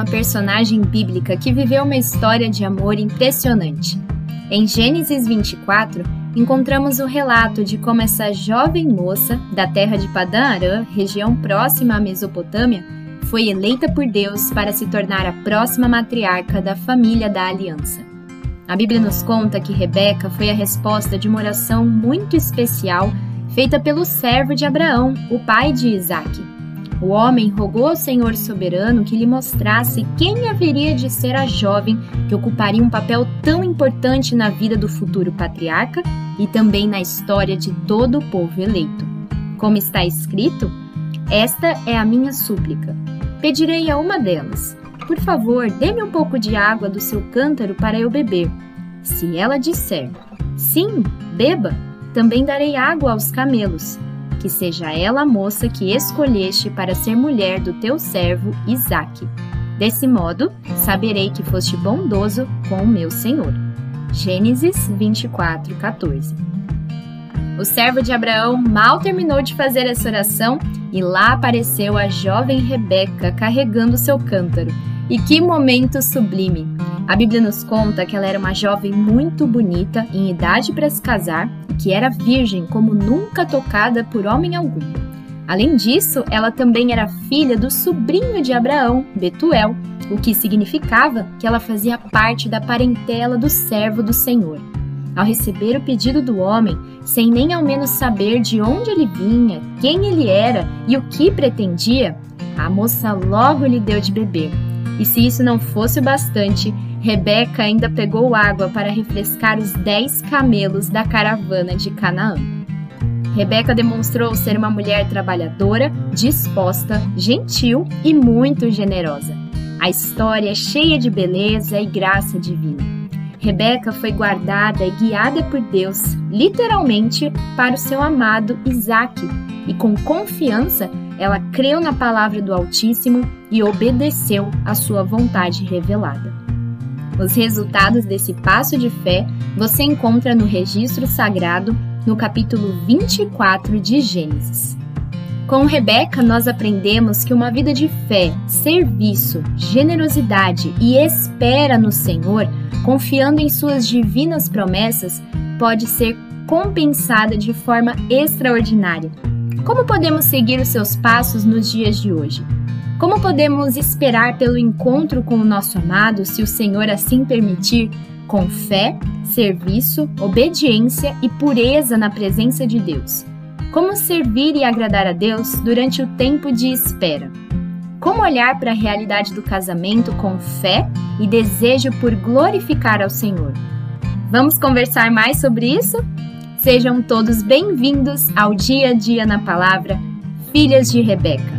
uma personagem bíblica que viveu uma história de amor impressionante. Em Gênesis 24, encontramos o relato de como essa jovem moça da terra de Padã Arã, região próxima à Mesopotâmia, foi eleita por Deus para se tornar a próxima matriarca da família da aliança. A Bíblia nos conta que Rebeca foi a resposta de uma oração muito especial feita pelo servo de Abraão, o pai de Isaque. O homem rogou ao Senhor soberano que lhe mostrasse quem haveria de ser a jovem que ocuparia um papel tão importante na vida do futuro patriarca e também na história de todo o povo eleito. Como está escrito, esta é a minha súplica. Pedirei a uma delas: Por favor, dê-me um pouco de água do seu cântaro para eu beber. Se ela disser: Sim, beba, também darei água aos camelos que seja ela a moça que escolheste para ser mulher do teu servo Isaque. Desse modo, saberei que foste bondoso com o meu senhor. Gênesis 24, 14. O servo de Abraão mal terminou de fazer essa oração e lá apareceu a jovem Rebeca carregando seu cântaro. E que momento sublime! A Bíblia nos conta que ela era uma jovem muito bonita, em idade para se casar, que era virgem como nunca tocada por homem algum. Além disso, ela também era filha do sobrinho de Abraão, Betuel, o que significava que ela fazia parte da parentela do servo do Senhor. Ao receber o pedido do homem, sem nem ao menos saber de onde ele vinha, quem ele era e o que pretendia, a moça logo lhe deu de beber. E se isso não fosse o bastante, Rebeca ainda pegou água para refrescar os dez camelos da caravana de Canaã. Rebeca demonstrou ser uma mulher trabalhadora, disposta, gentil e muito generosa. A história é cheia de beleza e graça divina. Rebeca foi guardada e guiada por Deus, literalmente, para o seu amado Isaque, e com confiança ela creu na palavra do Altíssimo e obedeceu à sua vontade revelada. Os resultados desse passo de fé você encontra no registro sagrado, no capítulo 24 de Gênesis. Com Rebeca, nós aprendemos que uma vida de fé, serviço, generosidade e espera no Senhor, confiando em suas divinas promessas, pode ser compensada de forma extraordinária. Como podemos seguir os seus passos nos dias de hoje? Como podemos esperar pelo encontro com o nosso amado, se o Senhor assim permitir, com fé, serviço, obediência e pureza na presença de Deus? Como servir e agradar a Deus durante o tempo de espera? Como olhar para a realidade do casamento com fé e desejo por glorificar ao Senhor? Vamos conversar mais sobre isso? Sejam todos bem-vindos ao Dia a Dia na Palavra, Filhas de Rebeca.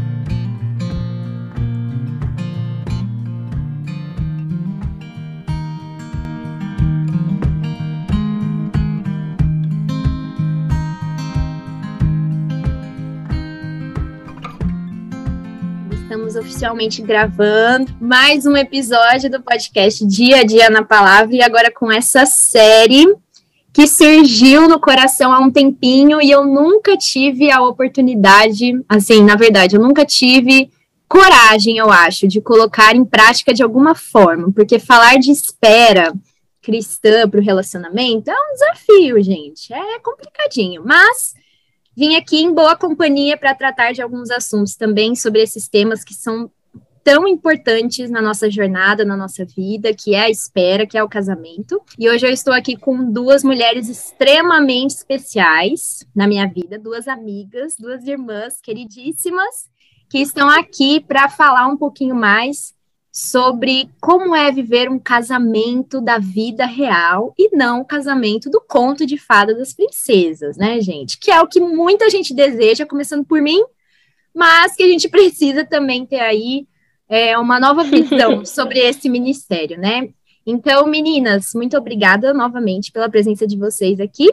oficialmente gravando mais um episódio do podcast Dia a Dia na Palavra e agora com essa série que surgiu no coração há um tempinho e eu nunca tive a oportunidade, assim, na verdade, eu nunca tive coragem, eu acho, de colocar em prática de alguma forma, porque falar de espera cristã para o relacionamento é um desafio, gente, é complicadinho, mas Vim aqui em boa companhia para tratar de alguns assuntos também sobre esses temas que são tão importantes na nossa jornada, na nossa vida, que é a espera, que é o casamento. E hoje eu estou aqui com duas mulheres extremamente especiais na minha vida, duas amigas, duas irmãs queridíssimas, que estão aqui para falar um pouquinho mais sobre como é viver um casamento da vida real e não o casamento do conto de fada das princesas, né, gente? Que é o que muita gente deseja, começando por mim, mas que a gente precisa também ter aí é, uma nova visão sobre esse ministério, né? Então, meninas, muito obrigada novamente pela presença de vocês aqui.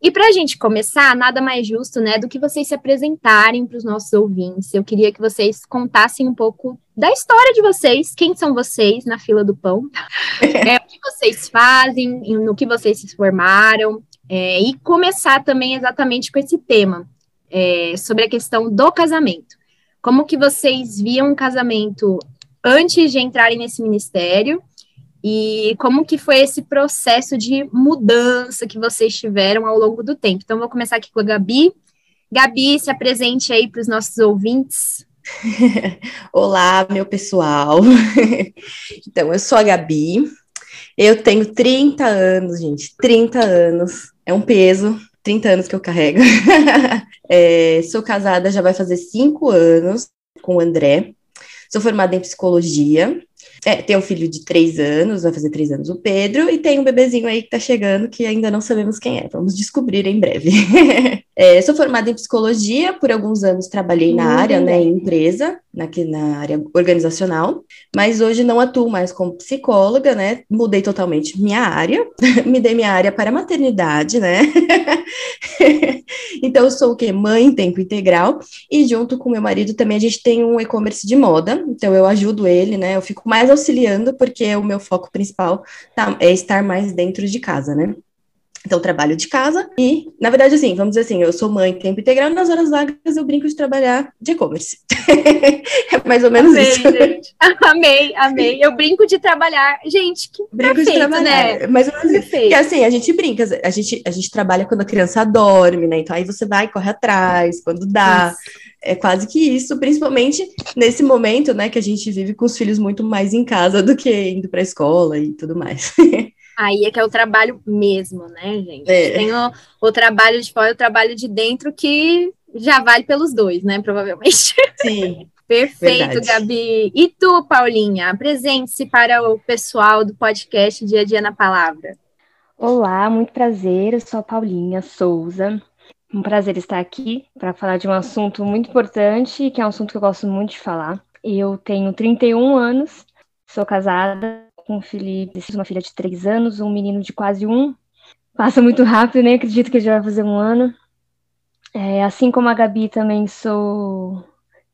E para a gente começar, nada mais justo, né, do que vocês se apresentarem para os nossos ouvintes. Eu queria que vocês contassem um pouco da história de vocês, quem são vocês na fila do pão, é, o que vocês fazem, no que vocês se formaram, é, e começar também exatamente com esse tema, é, sobre a questão do casamento. Como que vocês viam um casamento antes de entrarem nesse ministério e como que foi esse processo de mudança que vocês tiveram ao longo do tempo. Então, vou começar aqui com a Gabi. Gabi, se apresente aí para os nossos ouvintes. Olá, meu pessoal. então, eu sou a Gabi, eu tenho 30 anos, gente, 30 anos. É um peso, 30 anos que eu carrego. é, sou casada, já vai fazer 5 anos com o André. Sou formada em psicologia. É, tem um filho de três anos, vai fazer três anos o Pedro, e tem um bebezinho aí que tá chegando que ainda não sabemos quem é. Vamos descobrir em breve. é, sou formada em psicologia, por alguns anos trabalhei na área, né, em empresa, na, na área organizacional, mas hoje não atuo mais como psicóloga, né? Mudei totalmente minha área, me dei minha área para maternidade, né? então eu sou o quê? Mãe em tempo integral, e junto com meu marido também a gente tem um e-commerce de moda, então eu ajudo ele, né? Eu fico mais auxiliando, porque o meu foco principal tá, é estar mais dentro de casa, né? Então, trabalho de casa e, na verdade, assim, vamos dizer assim, eu sou mãe tempo integral, nas horas vagas eu brinco de trabalhar de e-commerce. é mais ou menos amei, isso. Gente. Amei, amei. Eu brinco de trabalhar. Gente, que brinco perfeito, de trabalhar. né? Mais ou menos perfeito. Porque, assim, a gente brinca, a gente, a gente trabalha quando a criança dorme, né? Então, aí você vai, corre atrás, quando dá. Isso. É quase que isso, principalmente nesse momento, né, que a gente vive com os filhos muito mais em casa do que indo para a escola e tudo mais. Aí é que é o trabalho mesmo, né, gente? É. Tem o, o, trabalho de fora e o trabalho de dentro que já vale pelos dois, né? Provavelmente. Sim. Perfeito, verdade. Gabi. E tu, Paulinha, apresente-se para o pessoal do podcast Dia a Dia na Palavra. Olá, muito prazer. Eu sou a Paulinha Souza. Um prazer estar aqui para falar de um assunto muito importante, que é um assunto que eu gosto muito de falar. Eu tenho 31 anos, sou casada com o Felipe, uma filha de três anos, um menino de quase um. Passa muito rápido, nem acredito que já vai fazer um ano. É, assim como a Gabi, também sou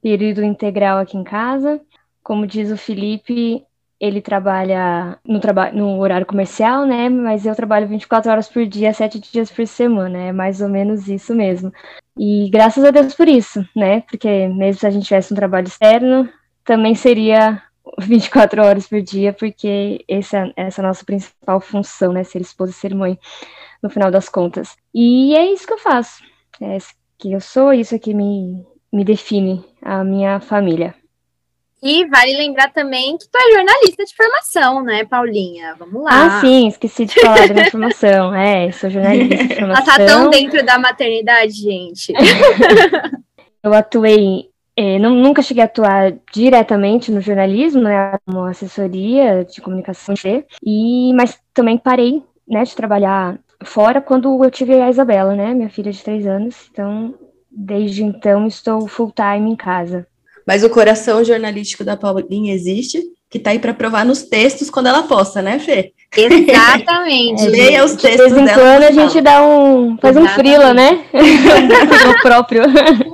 período integral aqui em casa. Como diz o Felipe, ele trabalha no, traba no horário comercial, né? Mas eu trabalho 24 horas por dia, 7 dias por semana. É mais ou menos isso mesmo. E graças a Deus por isso, né? Porque mesmo se a gente tivesse um trabalho externo, também seria 24 horas por dia, porque essa, essa é a nossa principal função, né? Ser esposa e ser mãe, no final das contas. E é isso que eu faço. É isso que eu sou, isso que me, me define a minha família. E vale lembrar também que tu é jornalista de formação, né, Paulinha? Vamos lá. Ah, sim, esqueci de falar da minha formação. É, sou jornalista de formação. Ela tá tão dentro da maternidade, gente. eu atuei é, não, nunca cheguei a atuar diretamente no jornalismo, né, como assessoria de comunicação, e, mas também parei né, de trabalhar fora quando eu tive a Isabela, né, minha filha de três anos. Então, desde então, estou full time em casa. Mas o coração jornalístico da Paulinha existe, que tá aí para provar nos textos quando ela posta, né, Fê? Exatamente. É, Leia os textos De vez em quando a gente dá um. faz Exatamente. um frila, né? o próprio.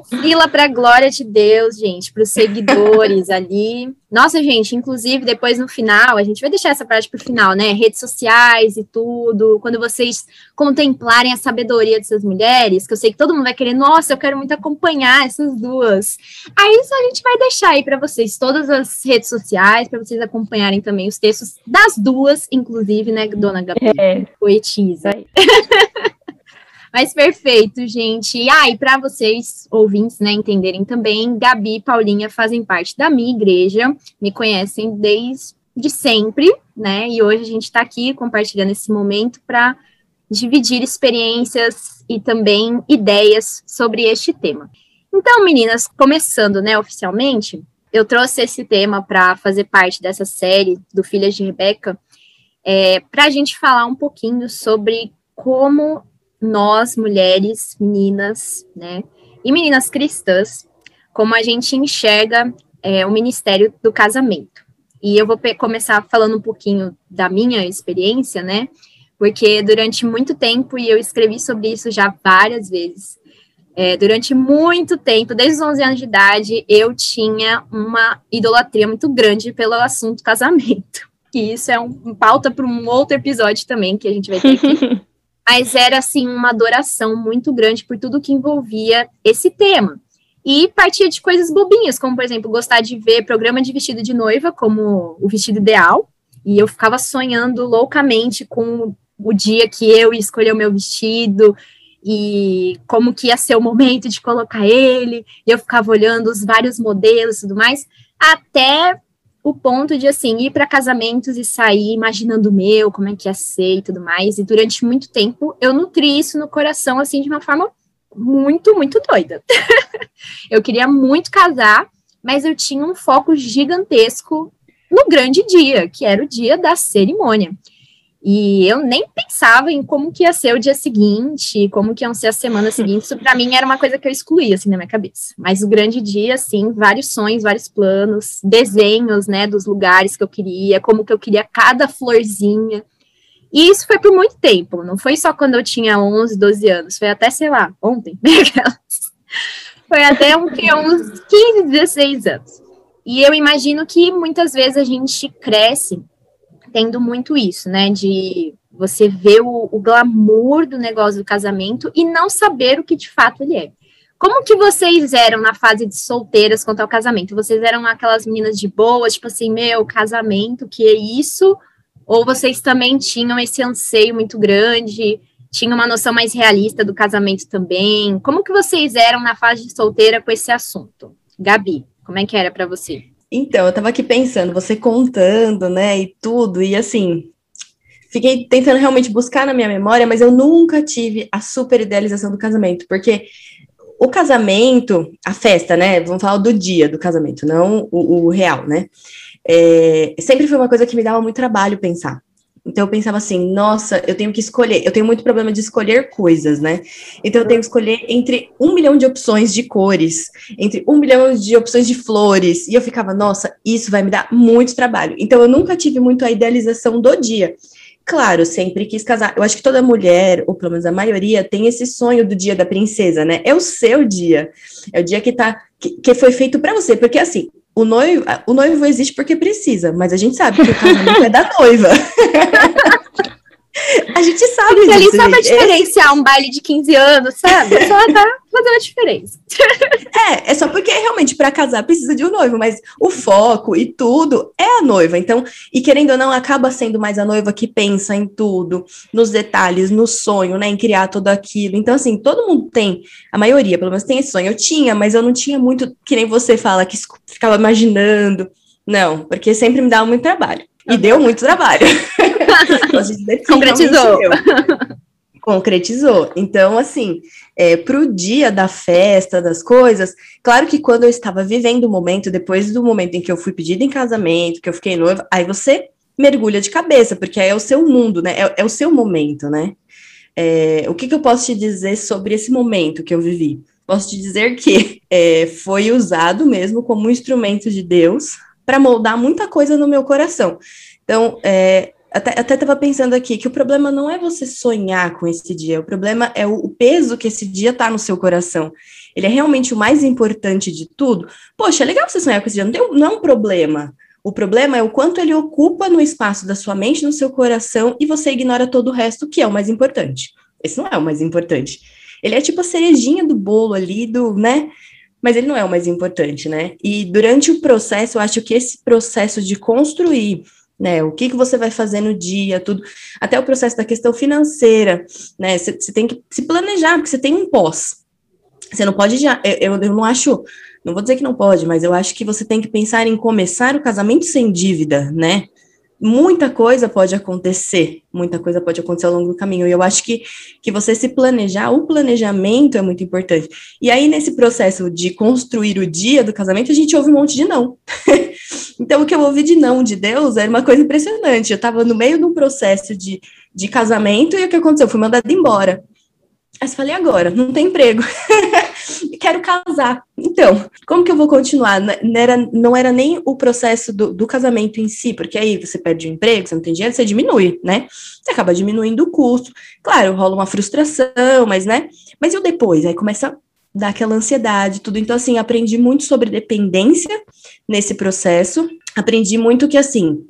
Frila pra glória de Deus, gente, para os seguidores ali. Nossa, gente, inclusive, depois no final, a gente vai deixar essa parte pro final, né? Redes sociais e tudo. Quando vocês contemplarem a sabedoria dessas mulheres, que eu sei que todo mundo vai querer, nossa, eu quero muito acompanhar essas duas. Aí isso a gente vai deixar aí para vocês todas as redes sociais, para vocês acompanharem também os textos das duas, inclusive, né, dona Gabi? É. Poetisa. Mas perfeito, gente. E ah, para vocês, ouvintes, né, entenderem também, Gabi e Paulinha fazem parte da minha igreja, me conhecem desde sempre, né? E hoje a gente está aqui compartilhando esse momento para dividir experiências e também ideias sobre este tema. Então, meninas, começando, né, oficialmente, eu trouxe esse tema para fazer parte dessa série do Filhas de Rebeca, é, para a gente falar um pouquinho sobre como nós, mulheres, meninas, né, e meninas cristãs, como a gente enxerga é, o ministério do casamento. E eu vou começar falando um pouquinho da minha experiência, né, porque durante muito tempo, e eu escrevi sobre isso já várias vezes, é, durante muito tempo, desde os 11 anos de idade, eu tinha uma idolatria muito grande pelo assunto casamento. E isso é um, um pauta para um outro episódio também, que a gente vai ter aqui. mas era assim uma adoração muito grande por tudo que envolvia esse tema. E partia de coisas bobinhas, como, por exemplo, gostar de ver programa de vestido de noiva como o vestido ideal. E eu ficava sonhando loucamente com o dia que eu ia escolher o meu vestido e como que ia ser o momento de colocar ele. E eu ficava olhando os vários modelos e tudo mais, até o ponto de, assim, ir para casamentos e sair imaginando o meu, como é que ia ser e tudo mais. E durante muito tempo eu nutri isso no coração, assim, de uma forma muito, muito doida. eu queria muito casar, mas eu tinha um foco gigantesco no grande dia, que era o dia da cerimônia. E eu nem pensava em como que ia ser o dia seguinte, como que iam ser as semanas seguintes. Isso para mim era uma coisa que eu excluía assim na minha cabeça. Mas o grande dia, assim, vários sonhos, vários planos, desenhos, né, dos lugares que eu queria, como que eu queria cada florzinha. E isso foi por muito tempo, não foi só quando eu tinha 11, 12 anos, foi até, sei lá, ontem, foi até uns 15, 16 anos. E eu imagino que muitas vezes a gente cresce tendo muito isso, né? De você ver o, o glamour do negócio do casamento e não saber o que de fato ele é. Como que vocês eram na fase de solteiras quanto ao casamento? Vocês eram aquelas meninas de boa, tipo assim, meu, casamento, que é isso? Ou vocês também tinham esse anseio muito grande, tinham uma noção mais realista do casamento também? Como que vocês eram na fase de solteira com esse assunto? Gabi, como é que era para você? Então, eu tava aqui pensando, você contando, né, e tudo, e assim, fiquei tentando realmente buscar na minha memória, mas eu nunca tive a super idealização do casamento, porque o casamento, a festa, né, vamos falar do dia do casamento, não o, o real, né, é, sempre foi uma coisa que me dava muito trabalho pensar. Então eu pensava assim, nossa, eu tenho que escolher. Eu tenho muito problema de escolher coisas, né? Então eu tenho que escolher entre um milhão de opções de cores, entre um milhão de opções de flores. E eu ficava, nossa, isso vai me dar muito trabalho. Então eu nunca tive muito a idealização do dia. Claro, sempre quis casar. Eu acho que toda mulher, ou pelo menos a maioria, tem esse sonho do dia da princesa, né? É o seu dia. É o dia que tá que, que foi feito para você, porque assim, o noivo, o noivo existe porque precisa, mas a gente sabe que o casamento é da noiva. a gente sabe Porque disso. ali só diferenciar um baile de 15 anos, sabe? Só tá fazendo a diferença. é, é só porque realmente para casar precisa de um noivo, mas o foco e tudo é a noiva. Então, e querendo ou não, acaba sendo mais a noiva que pensa em tudo, nos detalhes, no sonho, né, em criar tudo aquilo. Então, assim, todo mundo tem, a maioria, pelo menos tem esse sonho. Eu tinha, mas eu não tinha muito, que nem você fala, que ficava imaginando. Não, porque sempre me dava muito trabalho. E deu muito trabalho. Concretizou. Concretizou. Então, assim, é, para o dia da festa, das coisas, claro que quando eu estava vivendo o momento, depois do momento em que eu fui pedida em casamento, que eu fiquei noiva, aí você mergulha de cabeça, porque aí é o seu mundo, né? É, é o seu momento, né? É, o que, que, eu posso te dizer sobre esse momento que eu vivi? Posso te dizer que é, foi usado mesmo como um instrumento de Deus para moldar muita coisa no meu coração. Então, é, até estava pensando aqui que o problema não é você sonhar com esse dia, o problema é o, o peso que esse dia está no seu coração. Ele é realmente o mais importante de tudo. Poxa, é legal você sonhar com esse dia, não, tem, não é um problema. O problema é o quanto ele ocupa no espaço da sua mente, no seu coração, e você ignora todo o resto, que é o mais importante. Esse não é o mais importante. Ele é tipo a cerejinha do bolo ali, do, né? Mas ele não é o mais importante, né? E durante o processo, eu acho que esse processo de construir né? O que, que você vai fazer no dia, tudo, até o processo da questão financeira, né? Você tem que se planejar, porque você tem um pós. Você não pode já, eu, eu não acho, não vou dizer que não pode, mas eu acho que você tem que pensar em começar o casamento sem dívida, né? Muita coisa pode acontecer, muita coisa pode acontecer ao longo do caminho. E eu acho que, que você se planejar, o planejamento é muito importante. E aí, nesse processo de construir o dia do casamento, a gente ouve um monte de não. então, o que eu ouvi de não de Deus era uma coisa impressionante. Eu estava no meio de um processo de, de casamento e o que aconteceu? Eu fui mandada embora. Eu falei, agora, não tem emprego. Quero casar. Então, como que eu vou continuar? Não era, não era nem o processo do, do, casamento em si, porque aí você perde o emprego, você não tem dinheiro, você diminui, né? Você acaba diminuindo o custo. Claro, rola uma frustração, mas, né? Mas e o depois? Aí começa a dar aquela ansiedade, tudo. Então, assim, aprendi muito sobre dependência nesse processo. Aprendi muito que, assim,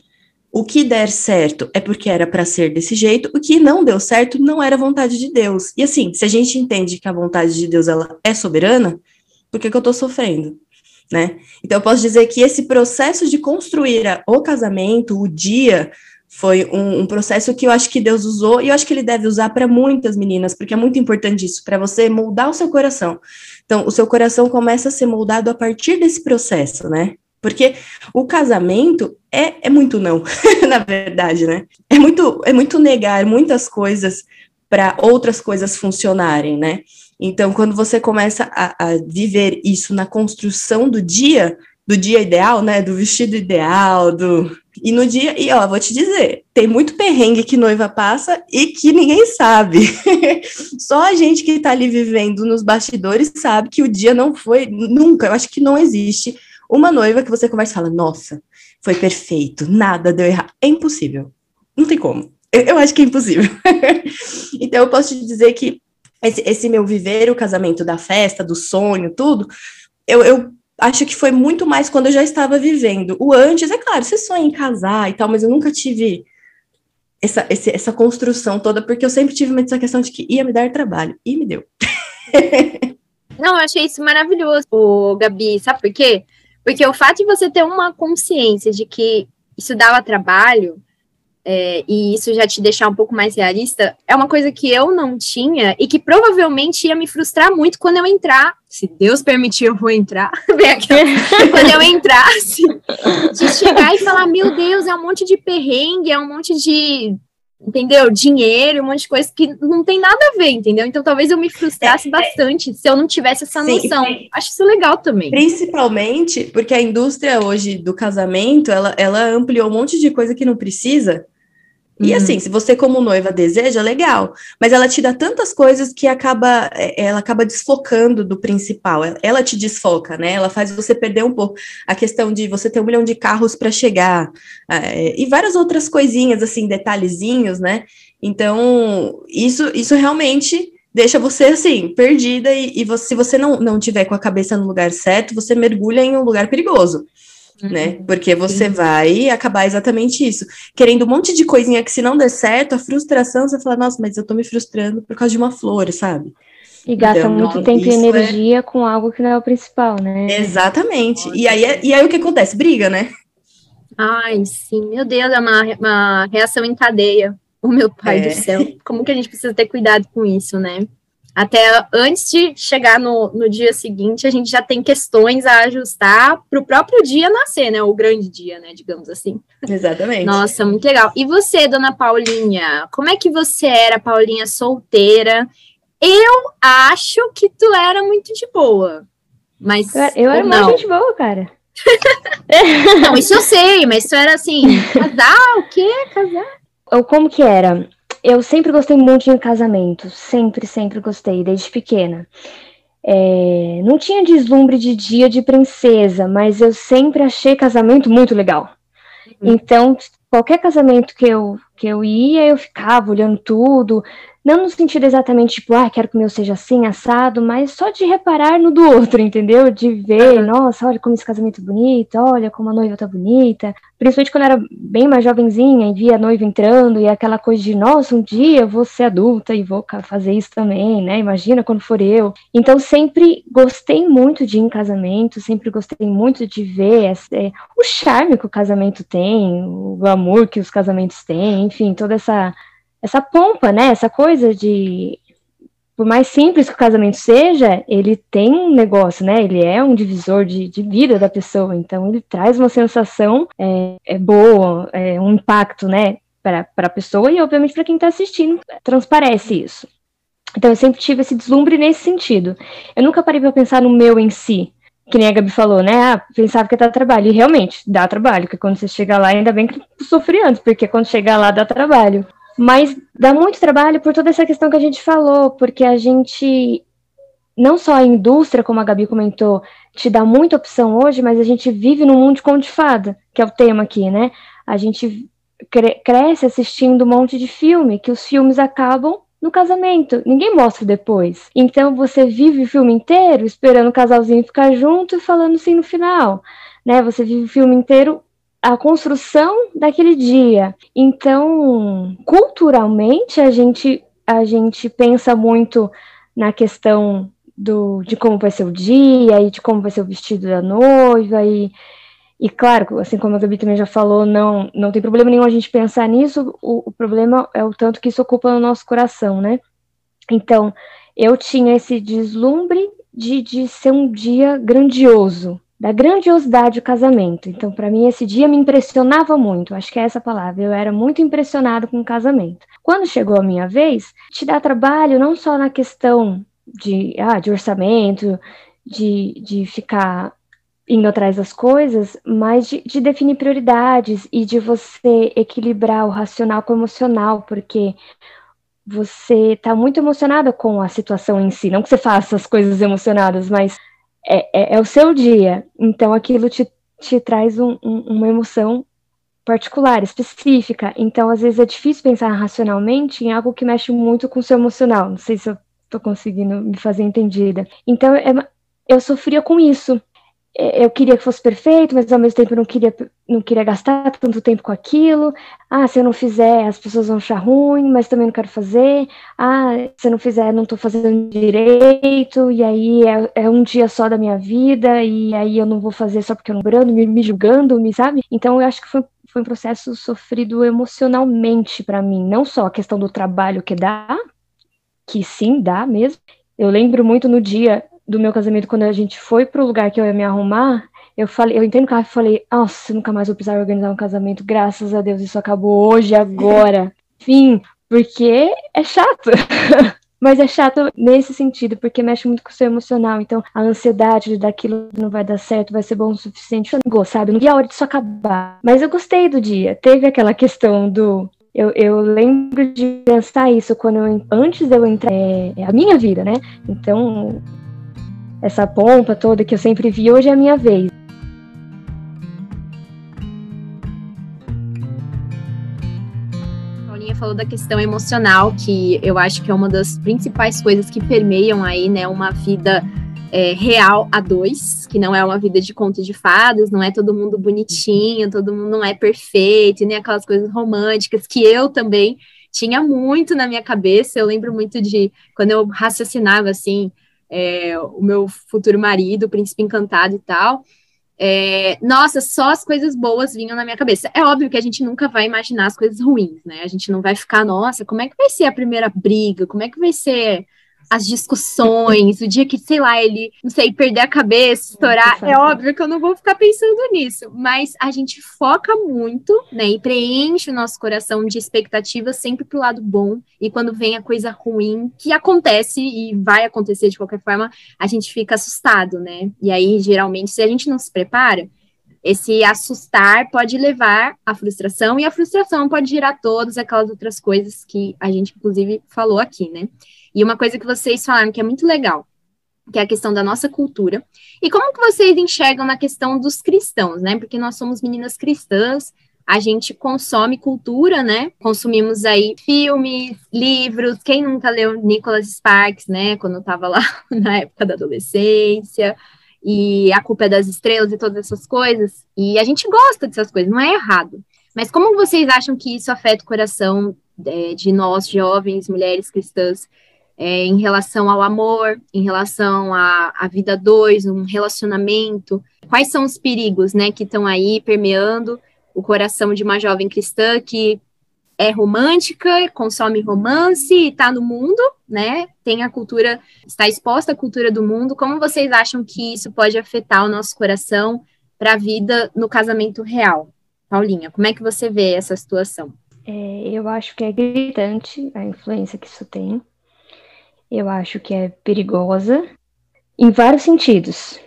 o que der certo é porque era para ser desse jeito, o que não deu certo não era vontade de Deus. E assim, se a gente entende que a vontade de Deus ela é soberana, por que, que eu tô sofrendo? Né? Então, eu posso dizer que esse processo de construir a, o casamento, o dia, foi um, um, processo que eu acho que Deus usou e eu acho que Ele deve usar para muitas meninas, porque é muito importante isso, para você moldar o seu coração. Então, o seu coração começa a ser moldado a partir desse processo, né? Porque o casamento é, é muito não, na verdade, né? É muito, é muito negar muitas coisas para outras coisas funcionarem, né? Então, quando você começa a, a, viver isso na construção do dia, do dia ideal, né? Do vestido ideal, do. E no dia, e ó, vou te dizer, tem muito perrengue que noiva passa e que ninguém sabe. Só a gente que tá ali vivendo nos bastidores sabe que o dia não foi, nunca, eu acho que não existe uma noiva que você conversa e fala, nossa, foi perfeito, nada deu errado. É impossível. Não tem como. Eu, eu acho que é impossível. então, eu posso te dizer que esse, esse, meu viver, o casamento da festa, do sonho, tudo, eu, eu acho que foi muito mais quando eu já estava vivendo. O antes, é claro, você sonha em casar e tal, mas eu nunca tive essa, essa construção toda, porque eu sempre tive essa questão de que ia me dar trabalho, e me deu. Não, eu achei isso maravilhoso, Gabi, sabe por quê? Porque o fato de você ter uma consciência de que isso dava trabalho, é, e isso já te deixar um pouco mais realista, é uma coisa que eu não tinha e que provavelmente ia me frustrar muito quando eu entrar. Se Deus permitir, eu vou entrar. quando eu entrasse, de chegar e falar: Meu Deus, é um monte de perrengue, é um monte de entendeu? Dinheiro, um monte de coisa que não tem nada a ver, entendeu? Então talvez eu me frustrasse é, é. bastante se eu não tivesse essa sim, noção. Sim. Acho isso legal também. Principalmente porque a indústria hoje do casamento, ela, ela ampliou um monte de coisa que não precisa. E uhum. assim, se você como noiva deseja, legal. Mas ela te dá tantas coisas que acaba, é, ela acaba desfocando do principal. Ela te desfoca, né? Ela faz você perder um pouco a questão de você ter um milhão de carros para chegar é, e várias outras coisinhas assim, detalhezinhos, né? Então isso, isso realmente deixa você assim perdida e, e você, se você não não tiver com a cabeça no lugar certo, você mergulha em um lugar perigoso né? Uhum. Porque você Sim. vai acabar exatamente isso. Querendo um monte de coisinha que se não der certo, a frustração, você fala, nossa, mas eu tô me frustrando por causa de uma flor, sabe? E gasta então, muito tempo e é energia é... com algo que não é o principal, né? Exatamente. E aí, é, e aí o que acontece? Briga, né? Ai, sim, meu Deus, é uma, uma reação em cadeia. O meu pai é. do céu. Como que a gente precisa ter cuidado com isso, né? Até antes de chegar no, no dia seguinte, a gente já tem questões a ajustar para o próprio dia nascer, né? O grande dia, né? Digamos assim. Exatamente. Nossa, muito legal. E você, dona Paulinha? Como é que você era, Paulinha, solteira? Eu acho que tu era muito de boa. Mas. Eu era muito de boa, cara. não, isso eu sei, mas tu era assim, casar, o quê? Casar? Ou como que era? Eu sempre gostei muito de casamento, sempre, sempre gostei, desde pequena. É, não tinha deslumbre de dia de princesa, mas eu sempre achei casamento muito legal. Uhum. Então, qualquer casamento que eu, que eu ia, eu ficava olhando tudo, não no sentido exatamente, tipo, ah, quero que o meu seja assim, assado, mas só de reparar no do outro, entendeu? De ver, nossa, olha como esse casamento é bonito, olha como a noiva tá bonita. Principalmente quando eu era bem mais jovenzinha e via a noiva entrando e aquela coisa de, nossa, um dia eu vou ser adulta e vou fazer isso também, né? Imagina quando for eu. Então, sempre gostei muito de ir em casamento, sempre gostei muito de ver é, o charme que o casamento tem, o amor que os casamentos têm, enfim, toda essa essa pompa, né? Essa coisa de por mais simples que o casamento seja, ele tem um negócio, né? Ele é um divisor de, de vida da pessoa, então ele traz uma sensação é, é boa, é um impacto, né? Para a pessoa e, obviamente, para quem está assistindo, transparece isso. Então, eu sempre tive esse deslumbre nesse sentido. Eu nunca parei para pensar no meu em si, que nem a Gabi falou, né? Ah, pensava que dá trabalho. E realmente, dá trabalho, porque quando você chega lá, ainda bem que sofri antes, porque quando chega lá dá trabalho. Mas dá muito trabalho por toda essa questão que a gente falou, porque a gente, não só a indústria, como a Gabi comentou, te dá muita opção hoje, mas a gente vive num mundo de conto de fada, que é o tema aqui, né? A gente cre cresce assistindo um monte de filme, que os filmes acabam no casamento, ninguém mostra depois. Então você vive o filme inteiro esperando o casalzinho ficar junto e falando sim no final, né? Você vive o filme inteiro a construção daquele dia. Então, culturalmente, a gente, a gente pensa muito na questão do, de como vai ser o dia e de como vai ser o vestido da noiva e e claro, assim como a Gabi também já falou, não, não tem problema nenhum a gente pensar nisso, o, o problema é o tanto que isso ocupa no nosso coração, né? Então, eu tinha esse deslumbre de, de ser um dia grandioso, da grandiosidade do casamento. Então, para mim, esse dia me impressionava muito, acho que é essa palavra, eu era muito impressionado com o casamento. Quando chegou a minha vez, te dá trabalho não só na questão de, ah, de orçamento, de, de ficar indo atrás das coisas, mas de, de, definir prioridades e de você equilibrar o racional com o emocional, porque você está muito emocionada com a situação em si. Não que você faça as coisas emocionadas, mas é, é, é o seu dia. Então aquilo te, te traz um, um, uma emoção particular, específica. Então, às vezes, é difícil pensar racionalmente em algo que mexe muito com o seu emocional. Não sei se eu estou conseguindo me fazer entendida. Então, é, eu sofria com isso. É, eu queria que fosse perfeito, mas ao mesmo tempo eu não queria, não queria gastar tanto tempo com aquilo. Ah, se eu não fizer, as pessoas vão achar ruim, mas também não quero fazer. Ah, se eu não fizer, não estou fazendo direito, e aí é, é, um dia só da minha vida, e aí eu não vou fazer só porque eu não brando, me, me julgando, me sabe? Então eu acho que foi, foi um processo sofrido emocionalmente para mim, não só a questão do trabalho que dá, que sim, dá mesmo. Eu lembro muito no dia do meu casamento, quando a gente foi pro lugar que eu ia me arrumar, eu falei, eu entrei no carro e falei, nossa, nunca mais vou precisar organizar um casamento, graças a Deus, isso acabou hoje, agora. Fim, porque é chato. Mas é chato nesse sentido, porque mexe muito com o seu emocional. Então, a ansiedade de daquilo não vai dar certo, vai ser bom o suficiente. Eu não sabe? Não vi a hora disso acabar. Mas eu gostei do dia. Teve aquela questão do. Eu, eu lembro de pensar isso quando eu, antes de eu entrar. É a minha vida, né? Então, essa pompa toda que eu sempre vi, hoje é a minha vez. Falou da questão emocional, que eu acho que é uma das principais coisas que permeiam aí, né, uma vida é, real a dois, que não é uma vida de conto de fadas, não é todo mundo bonitinho, todo mundo não é perfeito, nem aquelas coisas românticas que eu também tinha muito na minha cabeça. Eu lembro muito de quando eu raciocinava assim, é, o meu futuro marido, o príncipe encantado e tal. É, nossa, só as coisas boas vinham na minha cabeça. É óbvio que a gente nunca vai imaginar as coisas ruins, né? A gente não vai ficar, nossa, como é que vai ser a primeira briga? Como é que vai ser as discussões, o dia que, sei lá, ele, não sei, perder a cabeça, estourar, é óbvio que eu não vou ficar pensando nisso, mas a gente foca muito, né, e preenche o nosso coração de expectativas sempre pro lado bom, e quando vem a coisa ruim, que acontece e vai acontecer de qualquer forma, a gente fica assustado, né, e aí, geralmente, se a gente não se prepara, esse assustar pode levar à frustração, e a frustração pode gerar todas aquelas outras coisas que a gente, inclusive, falou aqui, né? E uma coisa que vocês falaram que é muito legal, que é a questão da nossa cultura. E como que vocês enxergam na questão dos cristãos, né? Porque nós somos meninas cristãs, a gente consome cultura, né? Consumimos aí filmes, livros. Quem nunca leu Nicholas Sparks, né? Quando estava lá na época da adolescência. E a culpa é das estrelas e todas essas coisas. E a gente gosta dessas coisas, não é errado. Mas como vocês acham que isso afeta o coração é, de nós, jovens, mulheres cristãs, é, em relação ao amor, em relação à, à vida dois, um relacionamento. Quais são os perigos, né, que estão aí permeando o coração de uma jovem cristã que é romântica, consome romance e está no mundo, né? Tem a cultura, está exposta à cultura do mundo. Como vocês acham que isso pode afetar o nosso coração para a vida no casamento real? Paulinha, como é que você vê essa situação? É, eu acho que é gritante a influência que isso tem eu acho que é perigosa em vários sentidos.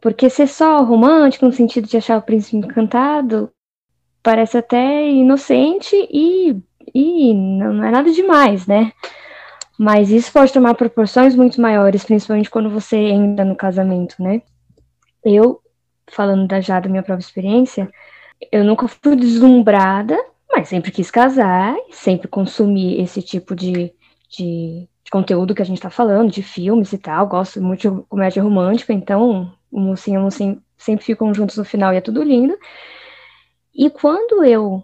Porque ser só romântico, no sentido de achar o príncipe encantado, parece até inocente e, e não é nada demais, né? Mas isso pode tomar proporções muito maiores, principalmente quando você entra no casamento, né? Eu, falando da, já da minha própria experiência, eu nunca fui deslumbrada, mas sempre quis casar, sempre consumi esse tipo de, de de conteúdo que a gente está falando, de filmes e tal. Gosto muito de comédia romântica, então o mocinho e a mocinha sempre ficam juntos no final e é tudo lindo. E quando eu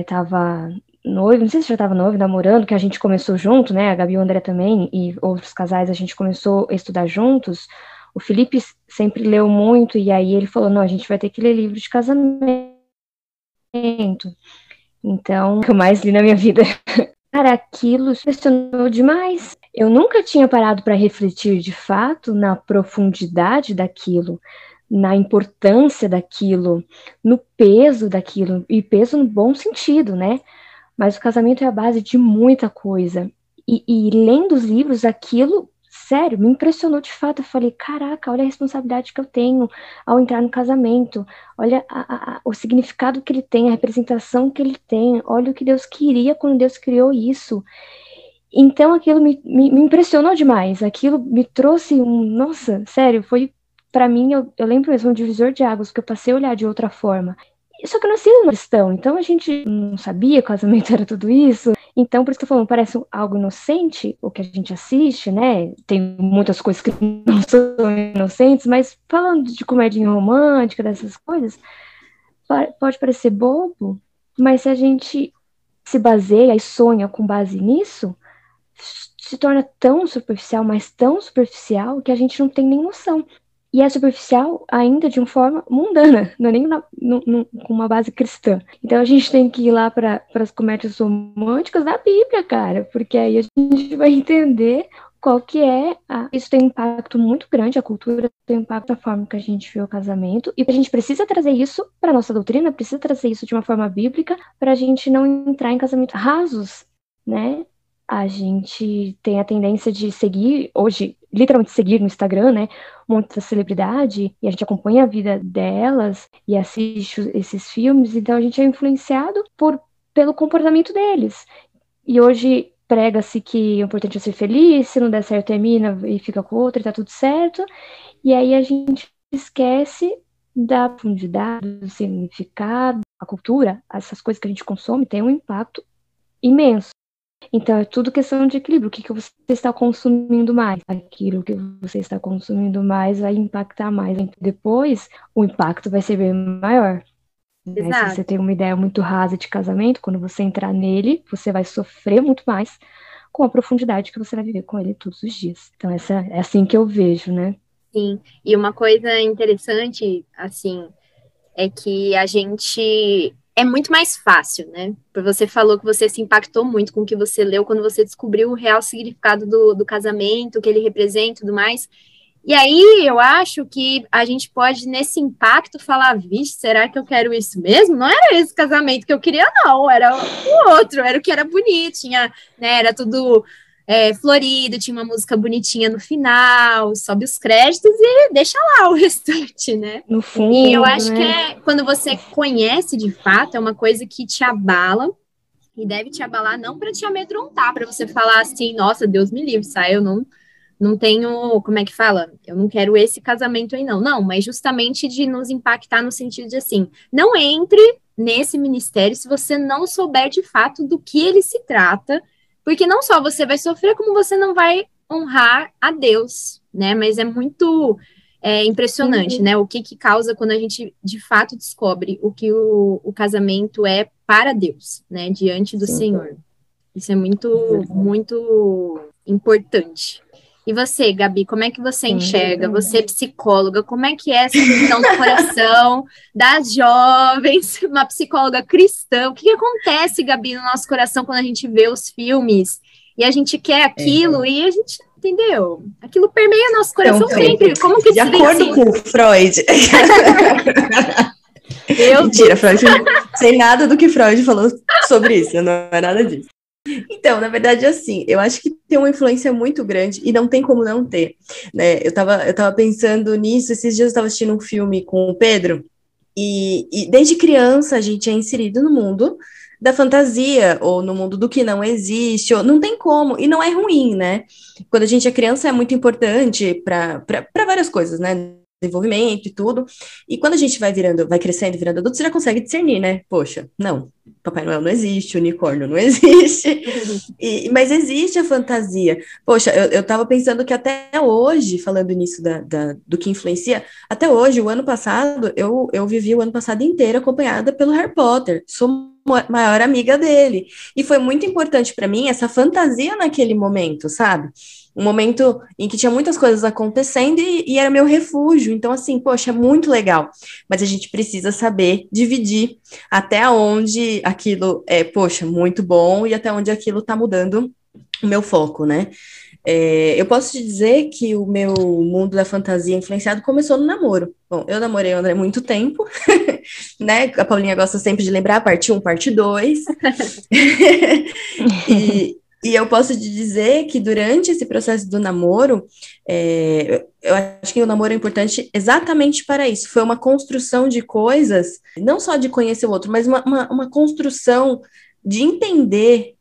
estava noivo, não sei se já estava noivo, namorando, que a gente começou junto, né? A Gabi e o André também, e outros casais, a gente começou a estudar juntos. O Felipe sempre leu muito, e aí ele falou: não, a gente vai ter que ler livro de casamento. Então, o que eu mais li na minha vida. Cara, aquilo impressionou demais. Eu nunca tinha parado para refletir de fato na profundidade daquilo, na importância daquilo, no peso daquilo, e peso no bom sentido, né? Mas o casamento é a base de muita coisa. E, e lendo os livros, aquilo, sério, me impressionou de fato. Eu falei, caraca, olha a responsabilidade que eu tenho ao entrar no casamento, olha a, a, o significado que ele tem, a representação que ele tem, olha o que Deus queria quando Deus criou isso. Então aquilo me, me, me impressionou demais, aquilo me trouxe um, nossa, sério, foi para mim, eu, eu lembro mesmo um divisor de águas, que eu passei a olhar de outra forma. Só que eu nasci numa cristão, então a gente não sabia que casamento era tudo isso. Então, por isso que eu falo, parece algo inocente o que a gente assiste, né? Tem muitas coisas que não são inocentes, mas falando de comédia romântica, dessas coisas, pode parecer bobo, mas se a gente se baseia e sonha com base nisso, se torna tão superficial, mas tão superficial, que a gente não tem nem noção. E é superficial ainda de uma forma mundana, não é nem com uma base cristã. Então a gente tem que ir lá para as comédias românticas da Bíblia, cara, porque aí a gente vai entender qual que é a... isso tem um impacto muito grande a cultura tem um impacto na forma que a gente vê o casamento e a gente precisa trazer isso para nossa doutrina precisa trazer isso de uma forma bíblica para a gente não entrar em casamentos rasos né a gente tem a tendência de seguir, hoje, literalmente seguir no Instagram, né, muita celebridade, e a gente acompanha a vida delas e assiste esses filmes, então a gente é influenciado por, pelo comportamento deles. E hoje prega-se que o importante é ser feliz, se não der certo termina e fica com outro e tá tudo certo, e aí a gente esquece da profundidade, do significado, a cultura, essas coisas que a gente consome tem um impacto imenso. Então, é tudo questão de equilíbrio. O que, que você está consumindo mais? Aquilo que você está consumindo mais vai impactar mais. Depois, o impacto vai ser bem maior. Né? Se você tem uma ideia muito rasa de casamento, quando você entrar nele, você vai sofrer muito mais com a profundidade que você vai viver com ele todos os dias. Então, essa, é assim que eu vejo, né? Sim, e uma coisa interessante, assim, é que a gente é muito mais fácil, né? Porque você falou que você se impactou muito com o que você leu quando você descobriu o real significado do, do casamento, o que ele representa e tudo mais. E aí eu acho que a gente pode, nesse impacto, falar: vixe, será que eu quero isso mesmo? Não era esse casamento que eu queria, não, era o outro, era o que era bonito, tinha, né, era tudo é, florido, tinha uma música bonitinha no final, sobe os créditos e deixa lá o restante, né? No fundo. E eu acho né? que é quando você conhece de fato, é uma coisa que te abala e deve te abalar não para te amedrontar, para você falar assim, nossa, Deus me livre, sai, eu não não tenho, como é que fala? Eu não quero esse casamento aí não. Não, mas justamente de nos impactar no sentido de assim, não entre nesse ministério se você não souber de fato do que ele se trata porque não só você vai sofrer, como você não vai honrar a Deus, né? Mas é muito é, impressionante, uhum. né? O que, que causa quando a gente de fato descobre o que o, o casamento é para Deus, né? Diante do Sim. Senhor. Isso é muito, muito importante. E você, Gabi, como é que você enxerga? Você é psicóloga, como é que é essa visão do coração das jovens, uma psicóloga cristã? O que, que, acontece, Gabi, no nosso coração quando a gente vê os filmes e a gente quer aquilo é. e a gente entendeu? Aquilo permeia nosso coração então, sempre. Como que de acordo assim? com Freud. Eu Mentira, Freud sei nada do que Freud falou sobre isso, não é nada disso. Então, na verdade, assim, eu acho que tem uma influência muito grande e não tem como não ter, né? Eu tava, eu tava pensando nisso, esses dias eu estava assistindo um filme com o Pedro, e, e desde criança a gente é inserido no mundo da fantasia, ou no mundo do que não existe, ou não tem como, e não é ruim, né? Quando a gente é criança é muito importante para várias coisas, né? Desenvolvimento e tudo. E quando a gente vai virando, vai crescendo, virando adulto, você já consegue discernir, né? Poxa, não, Papai Noel não existe, unicórnio não existe, e, mas existe a fantasia. Poxa, eu, eu tava pensando que até hoje, falando nisso da, da, do que influencia, até hoje, o ano passado, eu, eu vivi o ano passado inteiro acompanhada pelo Harry Potter. Sou maior amiga dele. E foi muito importante para mim essa fantasia naquele momento, sabe? Um momento em que tinha muitas coisas acontecendo e, e, era meu refúgio. Então, assim, poxa, é muito legal. Mas a gente precisa saber dividir até onde aquilo é, poxa, muito bom e até onde aquilo tá mudando o meu foco, né? É, eu posso te dizer que o meu mundo da fantasia influenciado começou no namoro. Bom, eu namorei o André há muito tempo, né? A Paulinha gosta sempre de lembrar parte 1, parte 2. e, e eu posso te dizer que durante esse processo do namoro, é, eu acho que o namoro é importante exatamente para isso. Foi uma construção de coisas, não só de conhecer o outro, mas uma, uma, uma construção de entender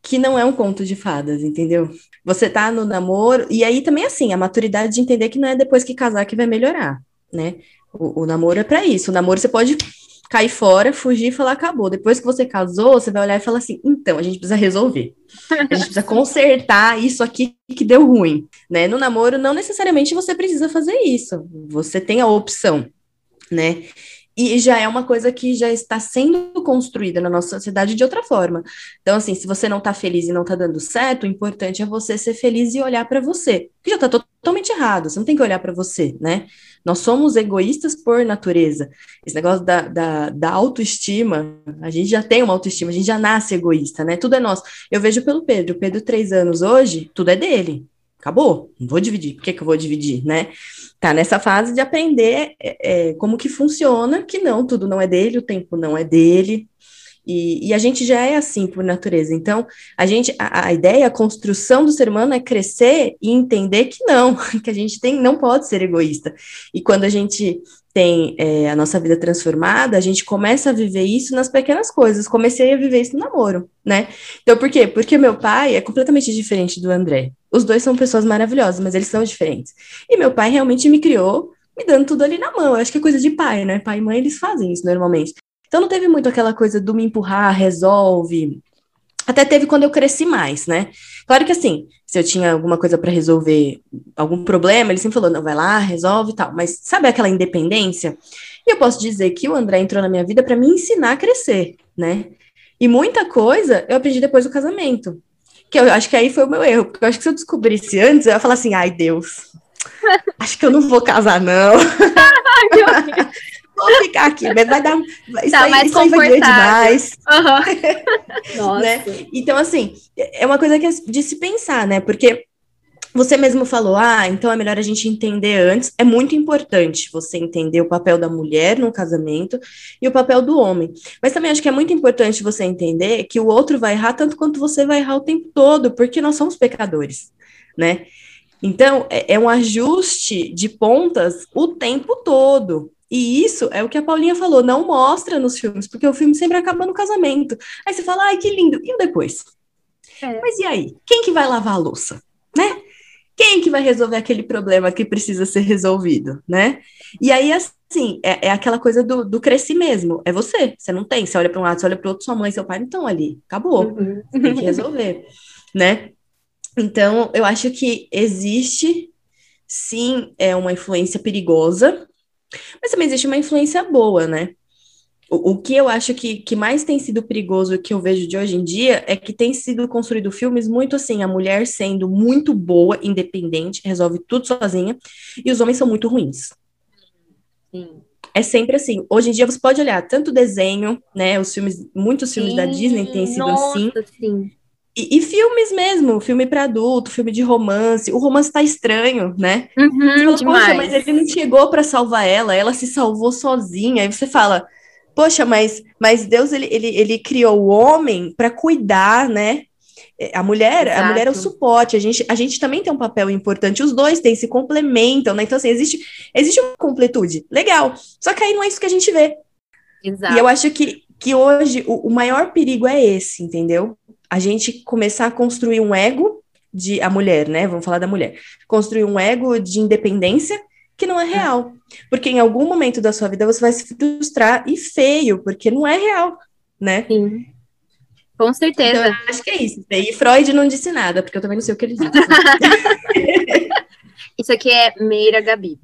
que não é um conto de fadas, entendeu? Você tá no namoro, e aí também assim, a maturidade de entender que não é depois que casar que vai melhorar, né? O, o namoro é para isso. O namoro você pode cair fora, fugir e falar acabou. Depois que você casou, você vai olhar e falar assim: então, a gente precisa resolver. A gente precisa consertar isso aqui que deu ruim, né? No namoro, não necessariamente você precisa fazer isso. Você tem a opção, né? E já é uma coisa que já está sendo construída na nossa sociedade de outra forma. Então, assim, se você não está feliz e não está dando certo, o importante é você ser feliz e olhar para você. Que já está totalmente errado, você não tem que olhar para você, né? Nós somos egoístas por natureza. Esse negócio da, da, da, autoestima, a gente já tem uma autoestima, a gente já nasce egoísta, né? Tudo é nosso. Eu vejo pelo Pedro, o Pedro, três anos hoje, tudo é dele. Acabou, não vou dividir. Por que, que eu vou dividir, né? Tá nessa fase de aprender é, é, como que funciona, que não, tudo não é dele, o tempo não é dele, e, e, a gente já é assim por natureza. Então, a gente, a, a, ideia, a construção do ser humano é crescer e entender que não, que a gente tem, não pode ser egoísta. E quando a gente tem é, a nossa vida transformada, a gente começa a viver isso nas pequenas coisas. Comecei a viver isso no namoro, né? Então, por quê? Porque meu pai é completamente diferente do André. Os dois são pessoas maravilhosas, mas eles são diferentes. E meu pai realmente me criou me dando tudo ali na mão. Eu acho que é coisa de pai, né? Pai e mãe, eles fazem isso normalmente. Então não teve muito aquela coisa do me empurrar, resolve. Até teve quando eu cresci mais, né? Claro que assim, se eu tinha alguma coisa para resolver, algum problema, ele sempre falou, não, vai lá, resolve e tal. Mas sabe aquela independência? E eu posso dizer que o André entrou na minha vida para me ensinar a crescer, né? E muita coisa eu aprendi depois do casamento. Que eu acho que aí foi o meu erro, porque eu acho que se eu descobrisse antes, eu ia falar assim, ai Deus, acho que eu não vou casar, não. vou ficar aqui, mas vai dar. Isso tá aí, mais isso aí vai doer demais. Uhum. Nossa. Né? Então, assim, é uma coisa que é de se pensar, né? Porque você mesmo falou, ah, então é melhor a gente entender antes. É muito importante você entender o papel da mulher no casamento e o papel do homem. Mas também acho que é muito importante você entender que o outro vai errar tanto quanto você vai errar o tempo todo, porque nós somos pecadores, né? Então, é, é um ajuste de pontas o tempo todo. E isso é o que a Paulinha falou, não mostra nos filmes, porque o filme sempre acaba no casamento. Aí você fala, ai, que lindo. E o depois? É. Mas e aí? Quem que vai lavar a louça? Né? Quem que vai resolver aquele problema que precisa ser resolvido, né? E aí, assim, é, é aquela coisa do, do crescer mesmo. É você. Você não tem. Você olha para um lado, você olha para o outro, sua mãe, seu pai não estão ali. Acabou. Uhum. Tem que resolver, né? Então, eu acho que existe, sim, é uma influência perigosa, mas também existe uma influência boa, né? O, o que eu acho que, que mais tem sido perigoso que eu vejo de hoje em dia é que tem sido construído filmes muito assim, a mulher sendo muito boa, independente, resolve tudo sozinha, e os homens são muito ruins. Sim. É sempre assim. Hoje em dia você pode olhar tanto desenho, né? Os filmes, muitos filmes sim, da Disney têm sido assim. nossa, assim. Sim. E, e, filmes mesmo, filme para adulto, filme de romance. O romance tá estranho, né? Uhum, você fala, Poxa, mas ele não chegou para salvar ela, ela se salvou sozinha. Aí você fala, poxa, mas, mas Deus ele, ele, ele criou o homem para cuidar, né? É, a mulher, Exato. a mulher é o suporte, a gente, a gente também tem um papel importante, os dois têm, se complementam, né? Então, assim, existe, existe uma completude. Legal. Só que aí não é isso que a gente vê. Exato. E eu acho que, que hoje o, o maior perigo é esse, entendeu? A gente começar a construir um ego de a mulher, né? Vamos falar da mulher. Construir um ego de independência que não é real. Porque em algum momento da sua vida você vai se frustrar e feio, porque não é real, né? Sim. Com certeza. Então, acho que é isso. E Freud não disse nada, porque eu também não sei o que ele disse. Isso aqui é Meira Gabi.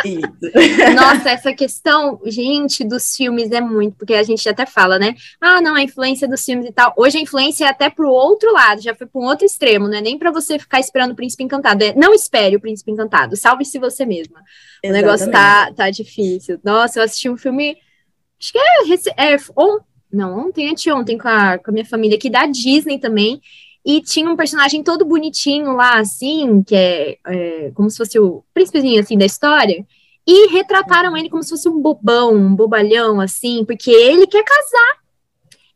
Nossa, essa questão, gente, dos filmes é muito, porque a gente até fala, né? Ah, não, a influência dos filmes e tal. Hoje a influência é até pro outro lado, já foi para um outro extremo, não é nem para você ficar esperando o Príncipe Encantado. É, não espere o Príncipe Encantado, salve-se você mesma. Exatamente. O negócio tá, tá difícil. Nossa, eu assisti um filme, acho que é, é on, não, ontem, anteontem, com a, com a minha família aqui da Disney também, e tinha um personagem todo bonitinho lá, assim, que é, é, como se fosse o príncipezinho, assim, da história. E retrataram ele como se fosse um bobão, um bobalhão, assim, porque ele quer casar.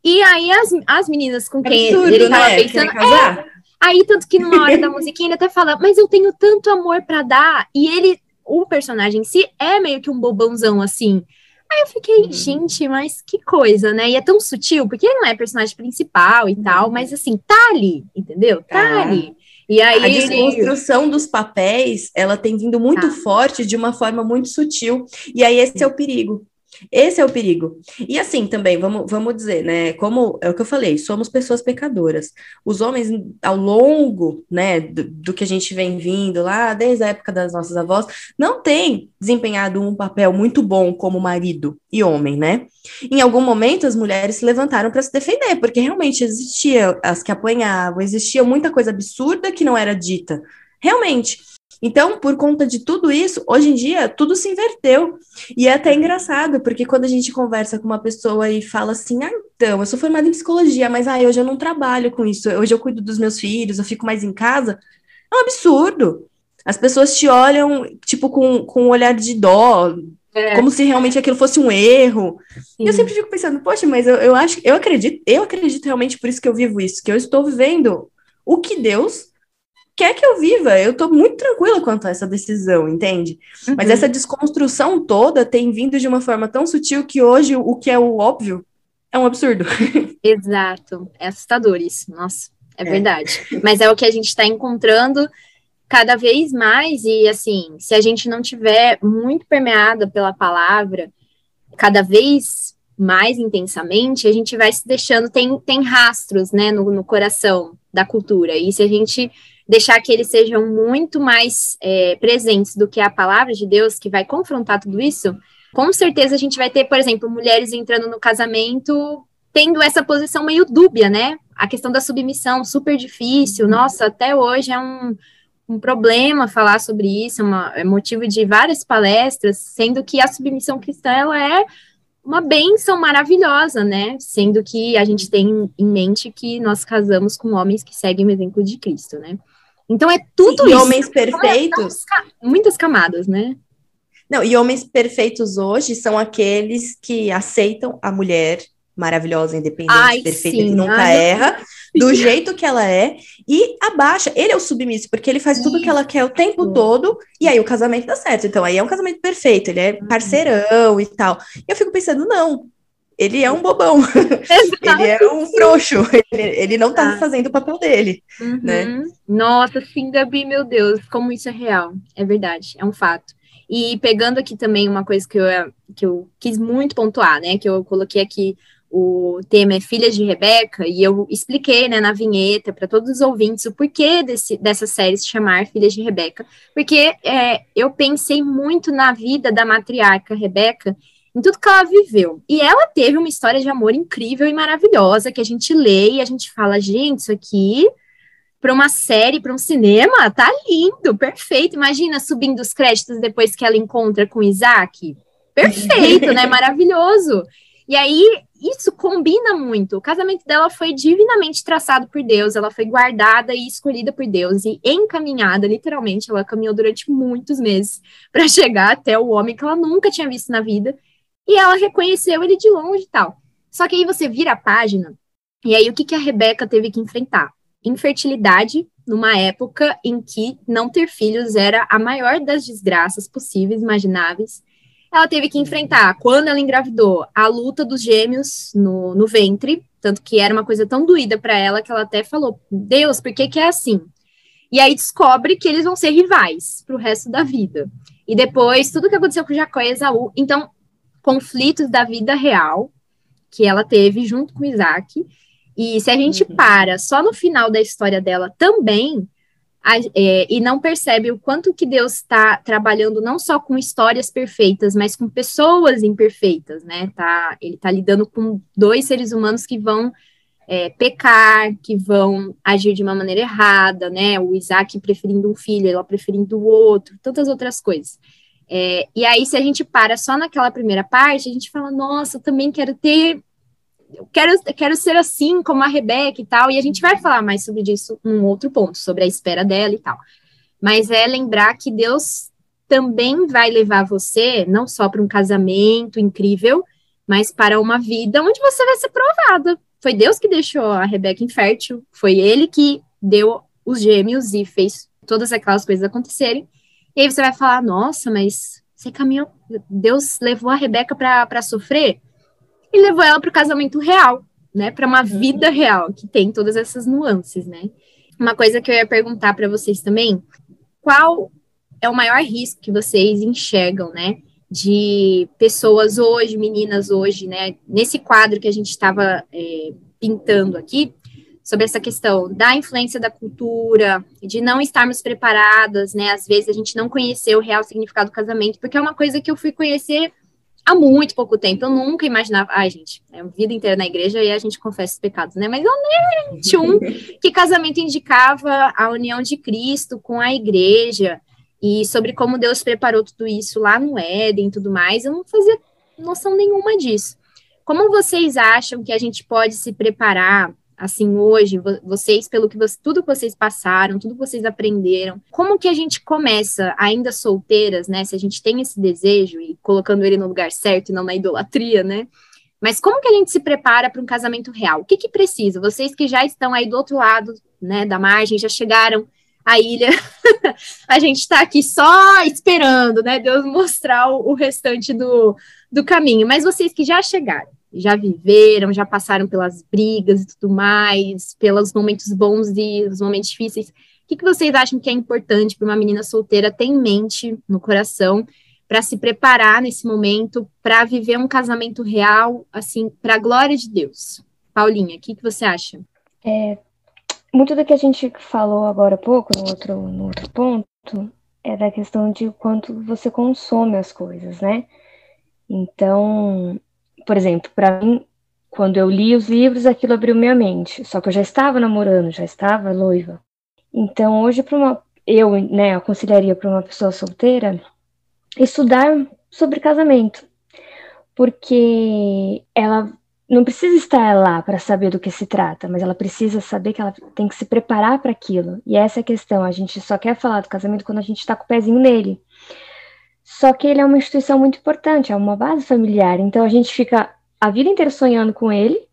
E aí as, as meninas com quem Absurdo, ele tava né? pensando. É, aí, tanto que numa hora da musiquinha ele até fala, mas eu tenho tanto amor para dar. E ele, o personagem em si, é meio que um bobãozão, assim. Aí eu fiquei, uhum. gente, mas que coisa, né? E é tão sutil, porque ele não é personagem principal e uhum. tal, mas assim, tá ali, entendeu? Tá ah. ali. E aí, a desconstrução dos papéis, ela tem vindo muito tá. forte de uma forma muito sutil, e aí esse é o perigo. Esse é o perigo. E assim também, vamos, vamos dizer, né? Como é o que eu falei, somos pessoas pecadoras. Os homens, ao longo, né, do, do, que a gente vem vindo lá, desde a época das nossas avós, não têm desempenhado um papel muito bom como marido e homem, né? Em algum momento, as mulheres se levantaram para se defender, porque realmente existia as que apanhavam, existia muita coisa absurda que não era dita. Realmente. Então, por conta de tudo isso, hoje em dia, tudo se inverteu. E é até engraçado, porque quando a gente conversa com uma pessoa e fala assim, ah, então, eu sou formada em psicologia, mas ah, hoje eu não trabalho com isso, hoje eu cuido dos meus filhos, eu fico mais em casa, é um absurdo. As pessoas te olham, tipo, com, com um olhar de dó, é. como se realmente aquilo fosse um erro. Sim. E eu sempre fico pensando, poxa, mas eu, eu acho, eu acredito, eu acredito realmente por isso que eu vivo isso, que eu estou vivendo o que Deus quer que eu viva. Eu tô muito tranquila quanto a essa decisão, entende? Uhum. Mas essa desconstrução toda tem vindo de uma forma tão sutil que hoje o que é o óbvio é um absurdo. Exato. É assustador isso. Nossa, é, é. verdade. Mas é o que a gente está encontrando cada vez mais, e assim, se a gente não tiver muito permeada pela palavra, cada vez mais intensamente, a gente vai se deixando, tem, tem rastros, né, no, no coração da cultura, e se a gente deixar que eles sejam muito mais é, presentes do que a palavra de Deus, que vai confrontar tudo isso, com certeza a gente vai ter, por exemplo, mulheres entrando no casamento tendo essa posição meio dúbia, né? A questão da submissão, super difícil. Nossa, até hoje é um, um problema falar sobre isso, uma, é motivo de várias palestras, sendo que a submissão cristã ela é uma bênção maravilhosa, né? Sendo que a gente tem em mente que nós casamos com homens que seguem o exemplo de Cristo, né? Então é tudo Sim, isso. E homens perfeitos. Muitas camadas, né? Não, e homens perfeitos hoje são aqueles que aceitam a mulher maravilhosa, independente, Ai, perfeita, sim. que nunca Ai, erra, do jeito que ela é, e abaixa. Ele é o submisso, porque ele faz tudo que ela quer o tempo todo, e aí o casamento dá certo. Então, aí é um casamento perfeito, ele é uhum. parceirão e tal. E eu fico pensando, não, ele é um bobão, ele é um frouxo, ele, ele não tá ah. fazendo o papel dele, uhum. né? Nossa, sim, Gabi, meu Deus, como isso é real, é verdade, é um fato. E pegando aqui também uma coisa que eu, que eu quis muito pontuar, né, que eu coloquei aqui, o tema é Filhas de Rebeca, e eu expliquei, né, na vinheta, para todos os ouvintes, o porquê desse, dessa série se chamar Filhas de Rebeca, porque é, eu pensei muito na vida da matriarca Rebeca, em tudo que ela viveu. E ela teve uma história de amor incrível e maravilhosa que a gente lê e a gente fala, gente, isso aqui para uma série, para um cinema, tá lindo, perfeito. Imagina subindo os créditos depois que ela encontra com Isaac. Perfeito, né? Maravilhoso. E aí, isso combina muito. O casamento dela foi divinamente traçado por Deus, ela foi guardada e escolhida por Deus e encaminhada, literalmente. Ela caminhou durante muitos meses para chegar até o homem que ela nunca tinha visto na vida e ela reconheceu ele de longe e tal. Só que aí você vira a página, e aí o que, que a Rebeca teve que enfrentar? Infertilidade, numa época em que não ter filhos era a maior das desgraças possíveis, imagináveis. Ela teve que enfrentar, quando ela engravidou, a luta dos gêmeos no, no ventre, tanto que era uma coisa tão doída para ela que ela até falou: Deus, por que, que é assim? E aí descobre que eles vão ser rivais para o resto da vida. E depois, tudo que aconteceu com Jacó e Esaú. Então, conflitos da vida real que ela teve junto com Isaac. E se a gente uhum. para só no final da história dela também, é, e não percebe o quanto que Deus está trabalhando não só com histórias perfeitas, mas com pessoas imperfeitas, né? Tá, ele está lidando com dois seres humanos que vão é, pecar, que vão agir de uma maneira errada, né? O Isaac preferindo um filho, ela preferindo o outro, tantas outras coisas. É, e aí, se a gente para só naquela primeira parte, a gente fala, nossa, eu também quero ter eu quero, quero ser assim como a Rebeca e tal, e a gente vai falar mais sobre isso num outro ponto, sobre a espera dela e tal. Mas é lembrar que Deus também vai levar você, não só para um casamento incrível, mas para uma vida onde você vai ser provada. Foi Deus que deixou a Rebeca infértil, foi ele que deu os gêmeos e fez todas aquelas coisas acontecerem. E aí você vai falar: nossa, mas você caminhou, Deus levou a Rebeca para sofrer? e levou ela para o casamento real, né? Para uma vida real, que tem todas essas nuances, né? Uma coisa que eu ia perguntar para vocês também: qual é o maior risco que vocês enxergam, né? De pessoas hoje, meninas hoje, né? Nesse quadro que a gente estava é, pintando aqui, sobre essa questão da influência da cultura, de não estarmos preparadas, né? Às vezes a gente não conheceu o real significado do casamento, porque é uma coisa que eu fui conhecer há muito pouco tempo. Eu nunca imaginava. Ai, gente, é a vida inteira na igreja e a gente confessa os pecados, né? Mas eu nem tinha um que casamento indicava a união de Cristo com a igreja e sobre como Deus preparou tudo isso lá no Éden e tudo mais. Eu não fazia noção nenhuma disso. Como vocês acham que a gente pode se preparar assim hoje, vocês pelo que tudo que vocês passaram, tudo que vocês aprenderam, como que a gente começa ainda solteiras, né? Se a gente tem esse desejo e colocando ele no lugar certo e não na idolatria, né? Mas como que a gente se prepara para um casamento real? O que que precisa? Vocês que já estão aí do outro lado, né, da margem, já chegaram à ilha, a gente está aqui só esperando, né, Deus mostrar o, o restante do, do caminho. Mas vocês que já chegaram, já viveram, já passaram pelas brigas e tudo mais, pelos momentos bons e os momentos difíceis. O que, que vocês acham que é importante para uma menina solteira ter em mente, no coração, para se preparar nesse momento, para viver um casamento real, assim, para a glória de Deus? Paulinha, o que, que você acha? É, muito do que a gente falou agora há pouco, no outro, no outro ponto, é da questão de quanto você consome as coisas, né? Então, por exemplo, para mim, quando eu li os livros, aquilo abriu minha mente. Só que eu já estava namorando, já estava noiva. Então, hoje, para uma, eu né, aconselharia para uma pessoa solteira estudar sobre casamento, porque ela não precisa estar lá para saber do que se trata, mas ela precisa saber que ela tem que se preparar para aquilo. E essa é a questão. A gente só quer falar do casamento quando a gente está com o pezinho nele. Só que ele é uma instituição muito importante, é uma base familiar. Então a gente fica a vida inteira sonhando com ele,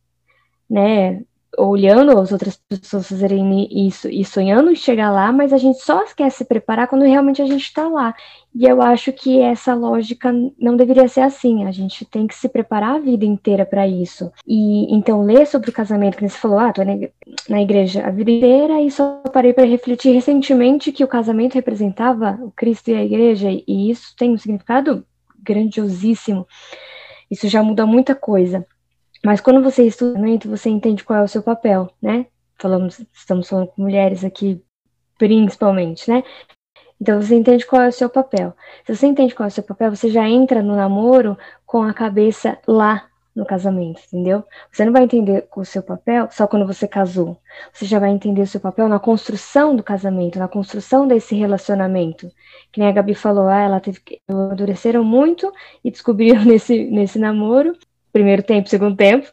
né? Olhando as outras pessoas fazerem isso e sonhando em chegar lá, mas a gente só quer se preparar quando realmente a gente está lá. E eu acho que essa lógica não deveria ser assim. A gente tem que se preparar a vida inteira para isso. E então ler sobre o casamento, que você falou, ah, tô na igreja a vida inteira e só parei para refletir recentemente que o casamento representava o Cristo e a igreja e isso tem um significado grandiosíssimo. Isso já muda muita coisa. Mas quando você estuda, você entende qual é o seu papel, né? Falamos, estamos falando com mulheres aqui, principalmente, né? Então você entende qual é o seu papel. Se você entende qual é o seu papel, você já entra no namoro com a cabeça lá no casamento, entendeu? Você não vai entender o seu papel só quando você casou. Você já vai entender o seu papel na construção do casamento, na construção desse relacionamento. Que nem a Gabi falou, ah, ela teve que amadureceram muito e descobriram nesse, nesse namoro, primeiro tempo, segundo tempo,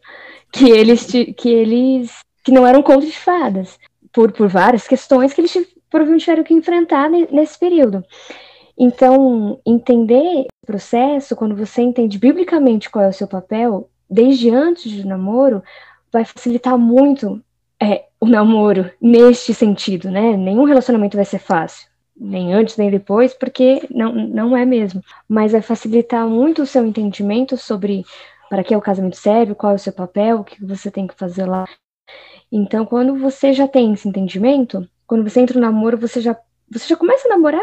que eles que eles que não eram contos de fadas, por, por várias questões que eles provavelmente tiveram que enfrentar nesse período. Então, entender o processo, quando você entende biblicamente qual é o seu papel, desde antes do namoro, vai facilitar muito é, o namoro neste sentido, né? Nenhum relacionamento vai ser fácil, nem antes nem depois, porque não, não é mesmo. Mas vai facilitar muito o seu entendimento sobre para que é o casamento serve, qual é o seu papel, o que você tem que fazer lá. Então, quando você já tem esse entendimento, quando você entra no namoro, você já, você já começa a namorar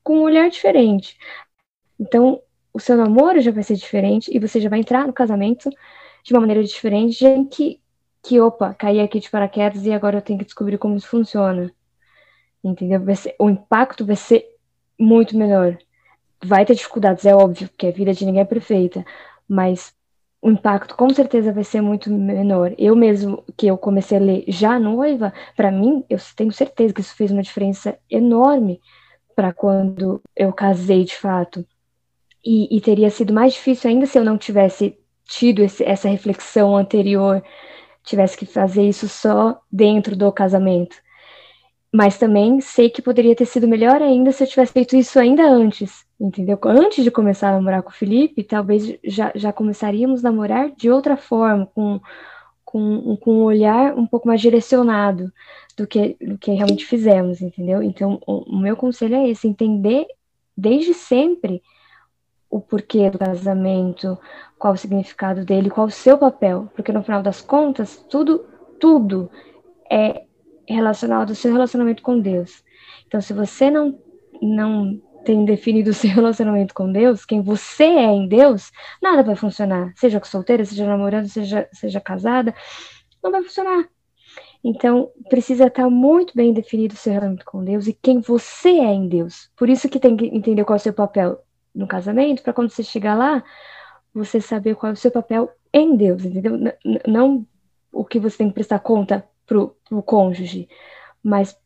com um olhar diferente. Então, o seu namoro já vai ser diferente e você já vai entrar no casamento de uma maneira diferente, que, que opa, caí aqui de paraquedas e agora eu tenho que descobrir como isso funciona. entendeu? Ser, o impacto vai ser muito melhor. Vai ter dificuldades, é óbvio, porque a vida de ninguém é perfeita, mas o impacto com certeza vai ser muito menor. Eu mesmo, que eu comecei a ler já noiva, para mim, eu tenho certeza que isso fez uma diferença enorme para quando eu casei de fato. E, e, teria sido mais difícil ainda se eu não tivesse tido esse, essa reflexão anterior, tivesse que fazer isso só dentro do casamento. Mas também sei que poderia ter sido melhor ainda se eu tivesse feito isso ainda antes, entendeu? Antes de começar a namorar com o Felipe, talvez já, já começaríamos a namorar de outra forma, com, com, com um olhar um pouco mais direcionado do que, do que realmente fizemos, entendeu? Então, o, o meu conselho é esse, entender desde sempre o porquê do casamento, qual o significado dele, qual o seu papel, porque no final das contas, tudo, tudo é relacionado ao seu relacionamento com Deus. Então, se você não, não tem definido o seu relacionamento com Deus, quem você é em Deus, nada vai funcionar. Seja solteira, seja namorando, seja, seja casada, não vai funcionar. Então, precisa estar muito bem definido o seu relacionamento com Deus e quem você é em Deus. Por isso que tem que entender qual é o seu papel no casamento, para quando você chegar lá, você saber qual é o seu papel em Deus, entendeu? Não o que você tem que prestar conta pro, pro cônjuge, mas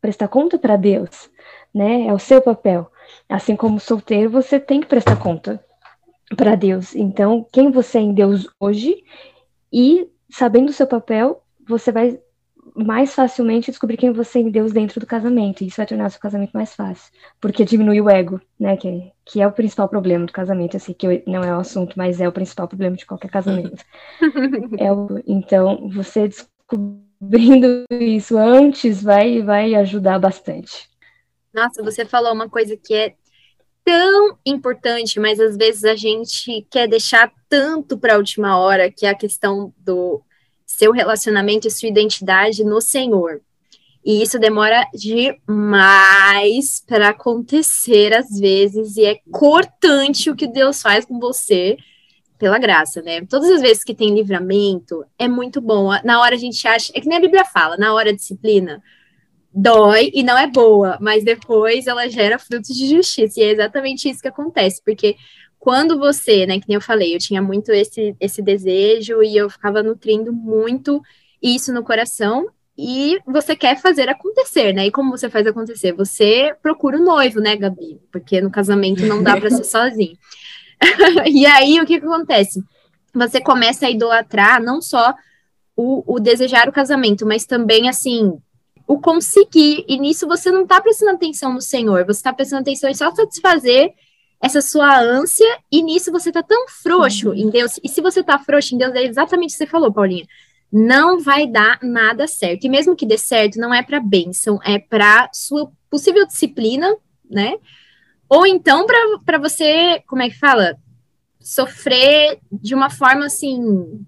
prestar conta para Deus, né? É o seu papel. Assim como solteiro, você tem que prestar conta para Deus. Então, quem você é em Deus hoje e sabendo o seu papel, você vai mais facilmente descobrir quem você é em Deus dentro do casamento. E isso vai tornar o seu casamento mais fácil. Porque diminui o ego, né? Que, que é o principal problema do casamento. Eu sei que não é o assunto, mas é o principal problema de qualquer casamento. é o, então, você descobrindo isso antes vai, vai ajudar bastante. Nossa, você falou uma coisa que é tão importante, mas às vezes a gente quer deixar tanto para a última hora, que é a questão do seu relacionamento e sua identidade no Senhor. E isso demora demais para acontecer às vezes, e é cortante o que Deus faz com você pela graça, né? Todas as vezes que tem livramento, é muito bom. Na hora a gente acha, é que nem a Bíblia fala, na hora a disciplina, dói e não é boa, mas depois ela gera frutos de justiça. E é exatamente isso que acontece, porque quando você, né, que nem eu falei, eu tinha muito esse, esse desejo e eu ficava nutrindo muito isso no coração, e você quer fazer acontecer, né? E como você faz acontecer? Você procura o um noivo, né, Gabi? Porque no casamento não dá para ser sozinho. e aí, o que, que acontece? Você começa a idolatrar não só o, o desejar o casamento, mas também, assim, o conseguir. E nisso você não está prestando atenção no Senhor, você está prestando atenção em só satisfazer essa sua ânsia, e nisso você está tão frouxo uhum. em Deus. E se você está frouxo em Deus, é exatamente o que você falou, Paulinha. Não vai dar nada certo. E mesmo que dê certo, não é para bênção, é para sua possível disciplina, né? Ou então para você, como é que fala? Sofrer de uma forma assim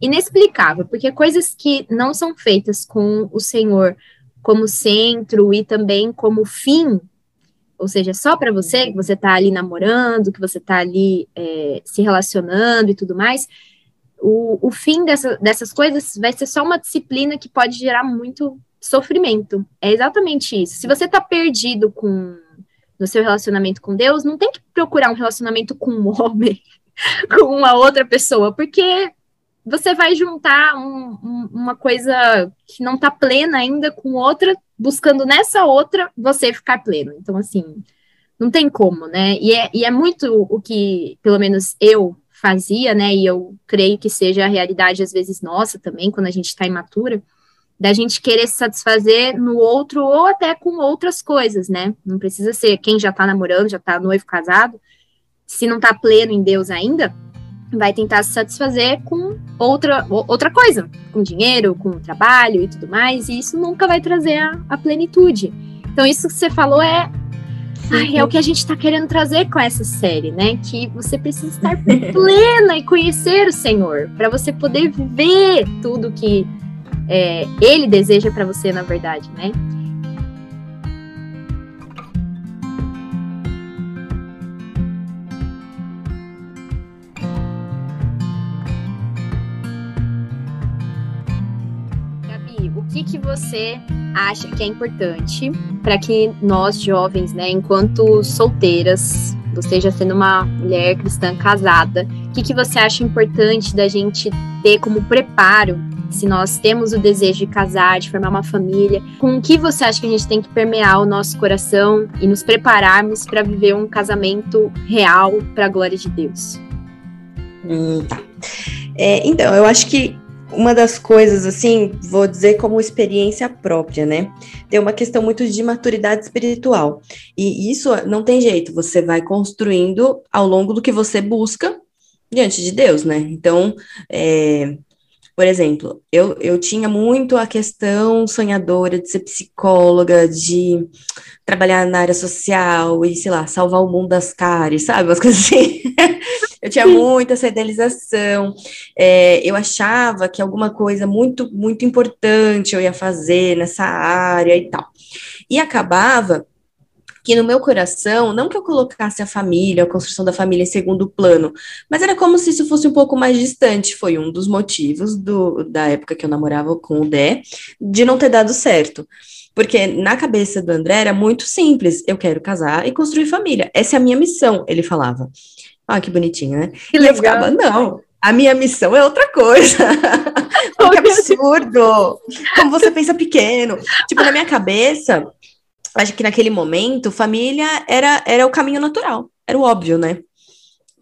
inexplicável, porque coisas que não são feitas com o Senhor como centro e também como fim, ou seja, só para você, que você está ali namorando, que você está ali é, se relacionando e tudo mais, o, o fim dessa, dessas coisas vai ser só uma disciplina que pode gerar muito sofrimento. É exatamente isso. Se você está perdido com no seu relacionamento com Deus, não tem que procurar um relacionamento com um homem, com uma outra pessoa, porque você vai juntar um, um, uma coisa que não está plena ainda com outra, buscando nessa outra você ficar pleno. Então, assim, não tem como, né? E é, e é muito o que, pelo menos, eu fazia, né? E eu creio que seja a realidade, às vezes, nossa também, quando a gente está imatura, da gente querer se satisfazer no outro ou até com outras coisas, né? Não precisa ser quem já está namorando, já está noivo, casado, se não está pleno em Deus ainda vai tentar se satisfazer com outra, outra coisa, com dinheiro, com trabalho e tudo mais, e isso nunca vai trazer a, a plenitude. Então, isso que você falou é, ai, é o que a gente está querendo trazer com essa série, né? Que você precisa estar plena e conhecer o Senhor, para você poder viver tudo que é, Ele deseja para você, na verdade, né? que, que você acha que é importante para que nós jovens, né, enquanto solteiras, você já sendo uma mulher cristã casada, o que, que você acha importante da gente ter como preparo se nós temos o desejo de casar, de formar uma família, com o que você acha que a gente tem que permear o nosso coração e nos prepararmos para viver um casamento real para a glória de Deus? Hum, tá. É, então, eu acho que uma das coisas, assim, vou dizer como experiência própria, né? Tem uma questão muito de maturidade espiritual. E isso não tem jeito, você vai construindo ao longo do que você busca diante de Deus, né? Então, é, por exemplo, eu, eu tinha muito a questão sonhadora de ser psicóloga, de trabalhar na área social e, sei lá, salvar o mundo das caras, sabe? Umas coisas assim. eu tinha muito essa idealização. É, eu achava que alguma coisa muito, muito importante eu ia fazer nessa área e tal. E acabava que no meu coração, não que eu colocasse a família, a construção da família em segundo plano, mas era como se isso fosse um pouco mais distante. Foi um dos motivos do, da época que eu namorava com o Dé, de não ter dado certo. Porque na cabeça do André era muito simples: eu quero casar e construir família. Essa é a minha missão, ele falava. Ah, que bonitinho, né? Que e legal. eu ficava, não, a minha missão é outra coisa. que absurdo! Como você pensa pequeno. Tipo, na minha cabeça, acho que naquele momento, família era, era o caminho natural, era o óbvio, né?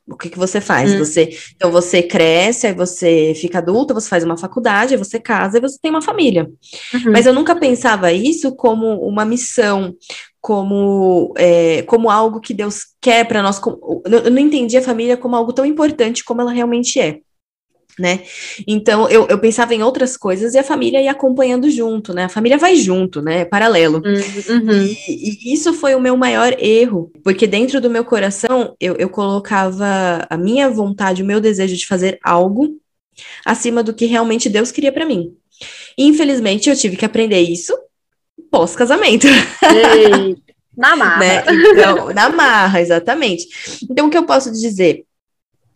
O que, que você faz? Hum. Você, então você cresce, aí você fica adulta, você faz uma faculdade, aí você casa e você tem uma família. Uhum. Mas eu nunca pensava isso como uma missão, como, é, como algo que Deus quer para nós. Eu não entendia a família como algo tão importante como ela realmente é né? Então eu, eu pensava em outras coisas e a família ia acompanhando junto, né? A família vai junto, né? Paralelo. Uhum. uhum. E, e, isso foi o meu maior erro, porque dentro do meu coração eu, eu colocava a minha vontade, o meu desejo de fazer algo acima do que realmente Deus queria para mim. E, infelizmente eu tive que aprender isso pós-casamento. Na marra. né? Então, na marra, exatamente. Então, o que eu posso dizer?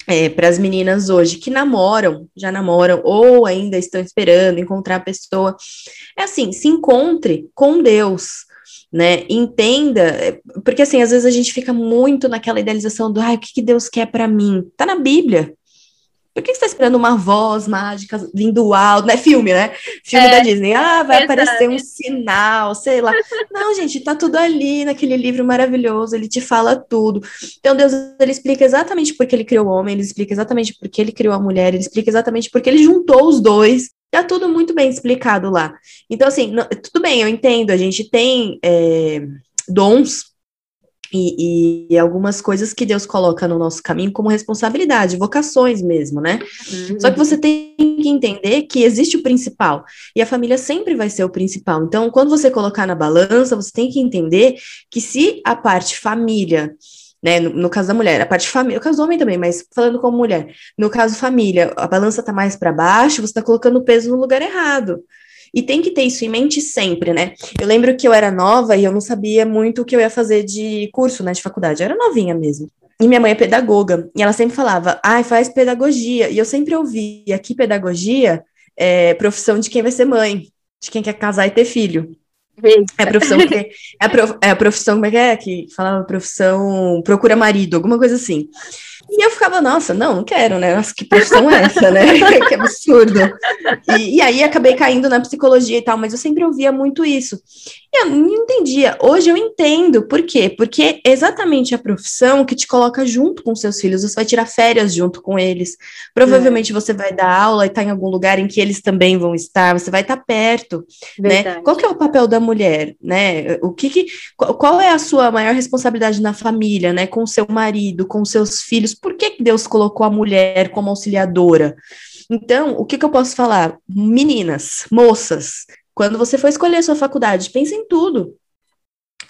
É, para as meninas hoje que namoram, já namoram, ou ainda estão esperando encontrar a pessoa, é assim, se encontre com Deus, né? Entenda, é, porque assim, às vezes a gente fica muito naquela idealização do, ai, o que, que Deus quer para mim? Tá na Bíblia. Por que você está esperando uma voz mágica vindo alto? Não é filme, né? Filme é, da Disney. Ah, vai aparecer um sinal, sei lá. Não, gente, tá tudo ali naquele livro maravilhoso, ele te fala tudo. Então, Deus, ele explica exatamente por que ele criou o homem, ele explica exatamente por que ele criou a mulher, ele explica exatamente por que ele juntou os dois. Tá tudo muito bem explicado lá. Então, assim, não, tudo bem, eu entendo, a gente tem é, dons e, e, algumas coisas que Deus coloca no nosso caminho como responsabilidade, vocações mesmo, né? Uhum. Só que você tem que entender que existe o principal, e a família sempre vai ser o principal. Então, quando você colocar na balança, você tem que entender que se a parte família, né, no, no caso da mulher, a parte família, no caso do homem também, mas falando como mulher, no caso família, a balança tá mais para baixo, você tá colocando o peso no lugar errado. E tem que ter isso em mente sempre, né? Eu lembro que eu era nova e eu não sabia muito o que eu ia fazer de curso, né, de faculdade. Eu era novinha mesmo. E minha mãe é pedagoga, e ela sempre falava, ai, faz pedagogia. E eu sempre ouvia que pedagogia é profissão de quem vai ser mãe, de quem quer casar e ter filho. É a profissão que é a, prof, é a profissão como é que é que falava profissão procura marido, alguma coisa assim. E eu ficava, nossa, não, não quero, né? Nossa, que profissão é essa, né? que absurdo. E, e, aí acabei caindo na psicologia e tal, mas eu sempre ouvia muito isso. E eu não entendia. Hoje eu entendo. Por quê? Porque é exatamente a profissão que te coloca junto com seus filhos. Você vai tirar férias junto com eles. Provavelmente é. você vai dar aula e estar tá em algum lugar em que eles também vão estar. Você vai estar tá perto, né? Verdade. né? Qual que é o papel da mulher, né? O que, que qual é a sua maior responsabilidade na família, né? Com seu marido, com seus filhos por que Deus colocou a mulher como auxiliadora? Então, o que, que eu posso falar? Meninas, moças, quando você for escolher a sua faculdade, pense em tudo.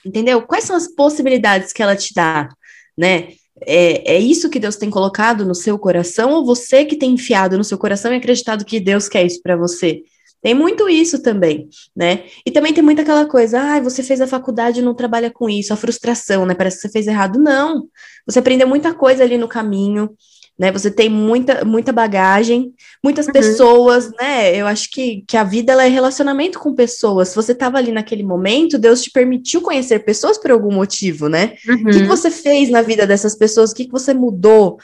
Entendeu? Quais são as possibilidades que ela te dá, né? É, é isso que Deus tem colocado no seu coração ou você que tem enfiado no seu coração e acreditado que Deus quer isso para você? Tem muito isso também, né? E também tem muita aquela coisa, ah, você fez a faculdade e não trabalha com isso, a frustração, né? Parece que você fez errado. Não, você aprendeu muita coisa ali no caminho, né? Você tem muita, muita bagagem, muitas uhum. pessoas, né? Eu acho que, que a vida ela é relacionamento com pessoas. Se você estava ali naquele momento, Deus te permitiu conhecer pessoas por algum motivo, né? Uhum. O que, que, uhum. você fez na vida dessas pessoas? O que, que você mudou?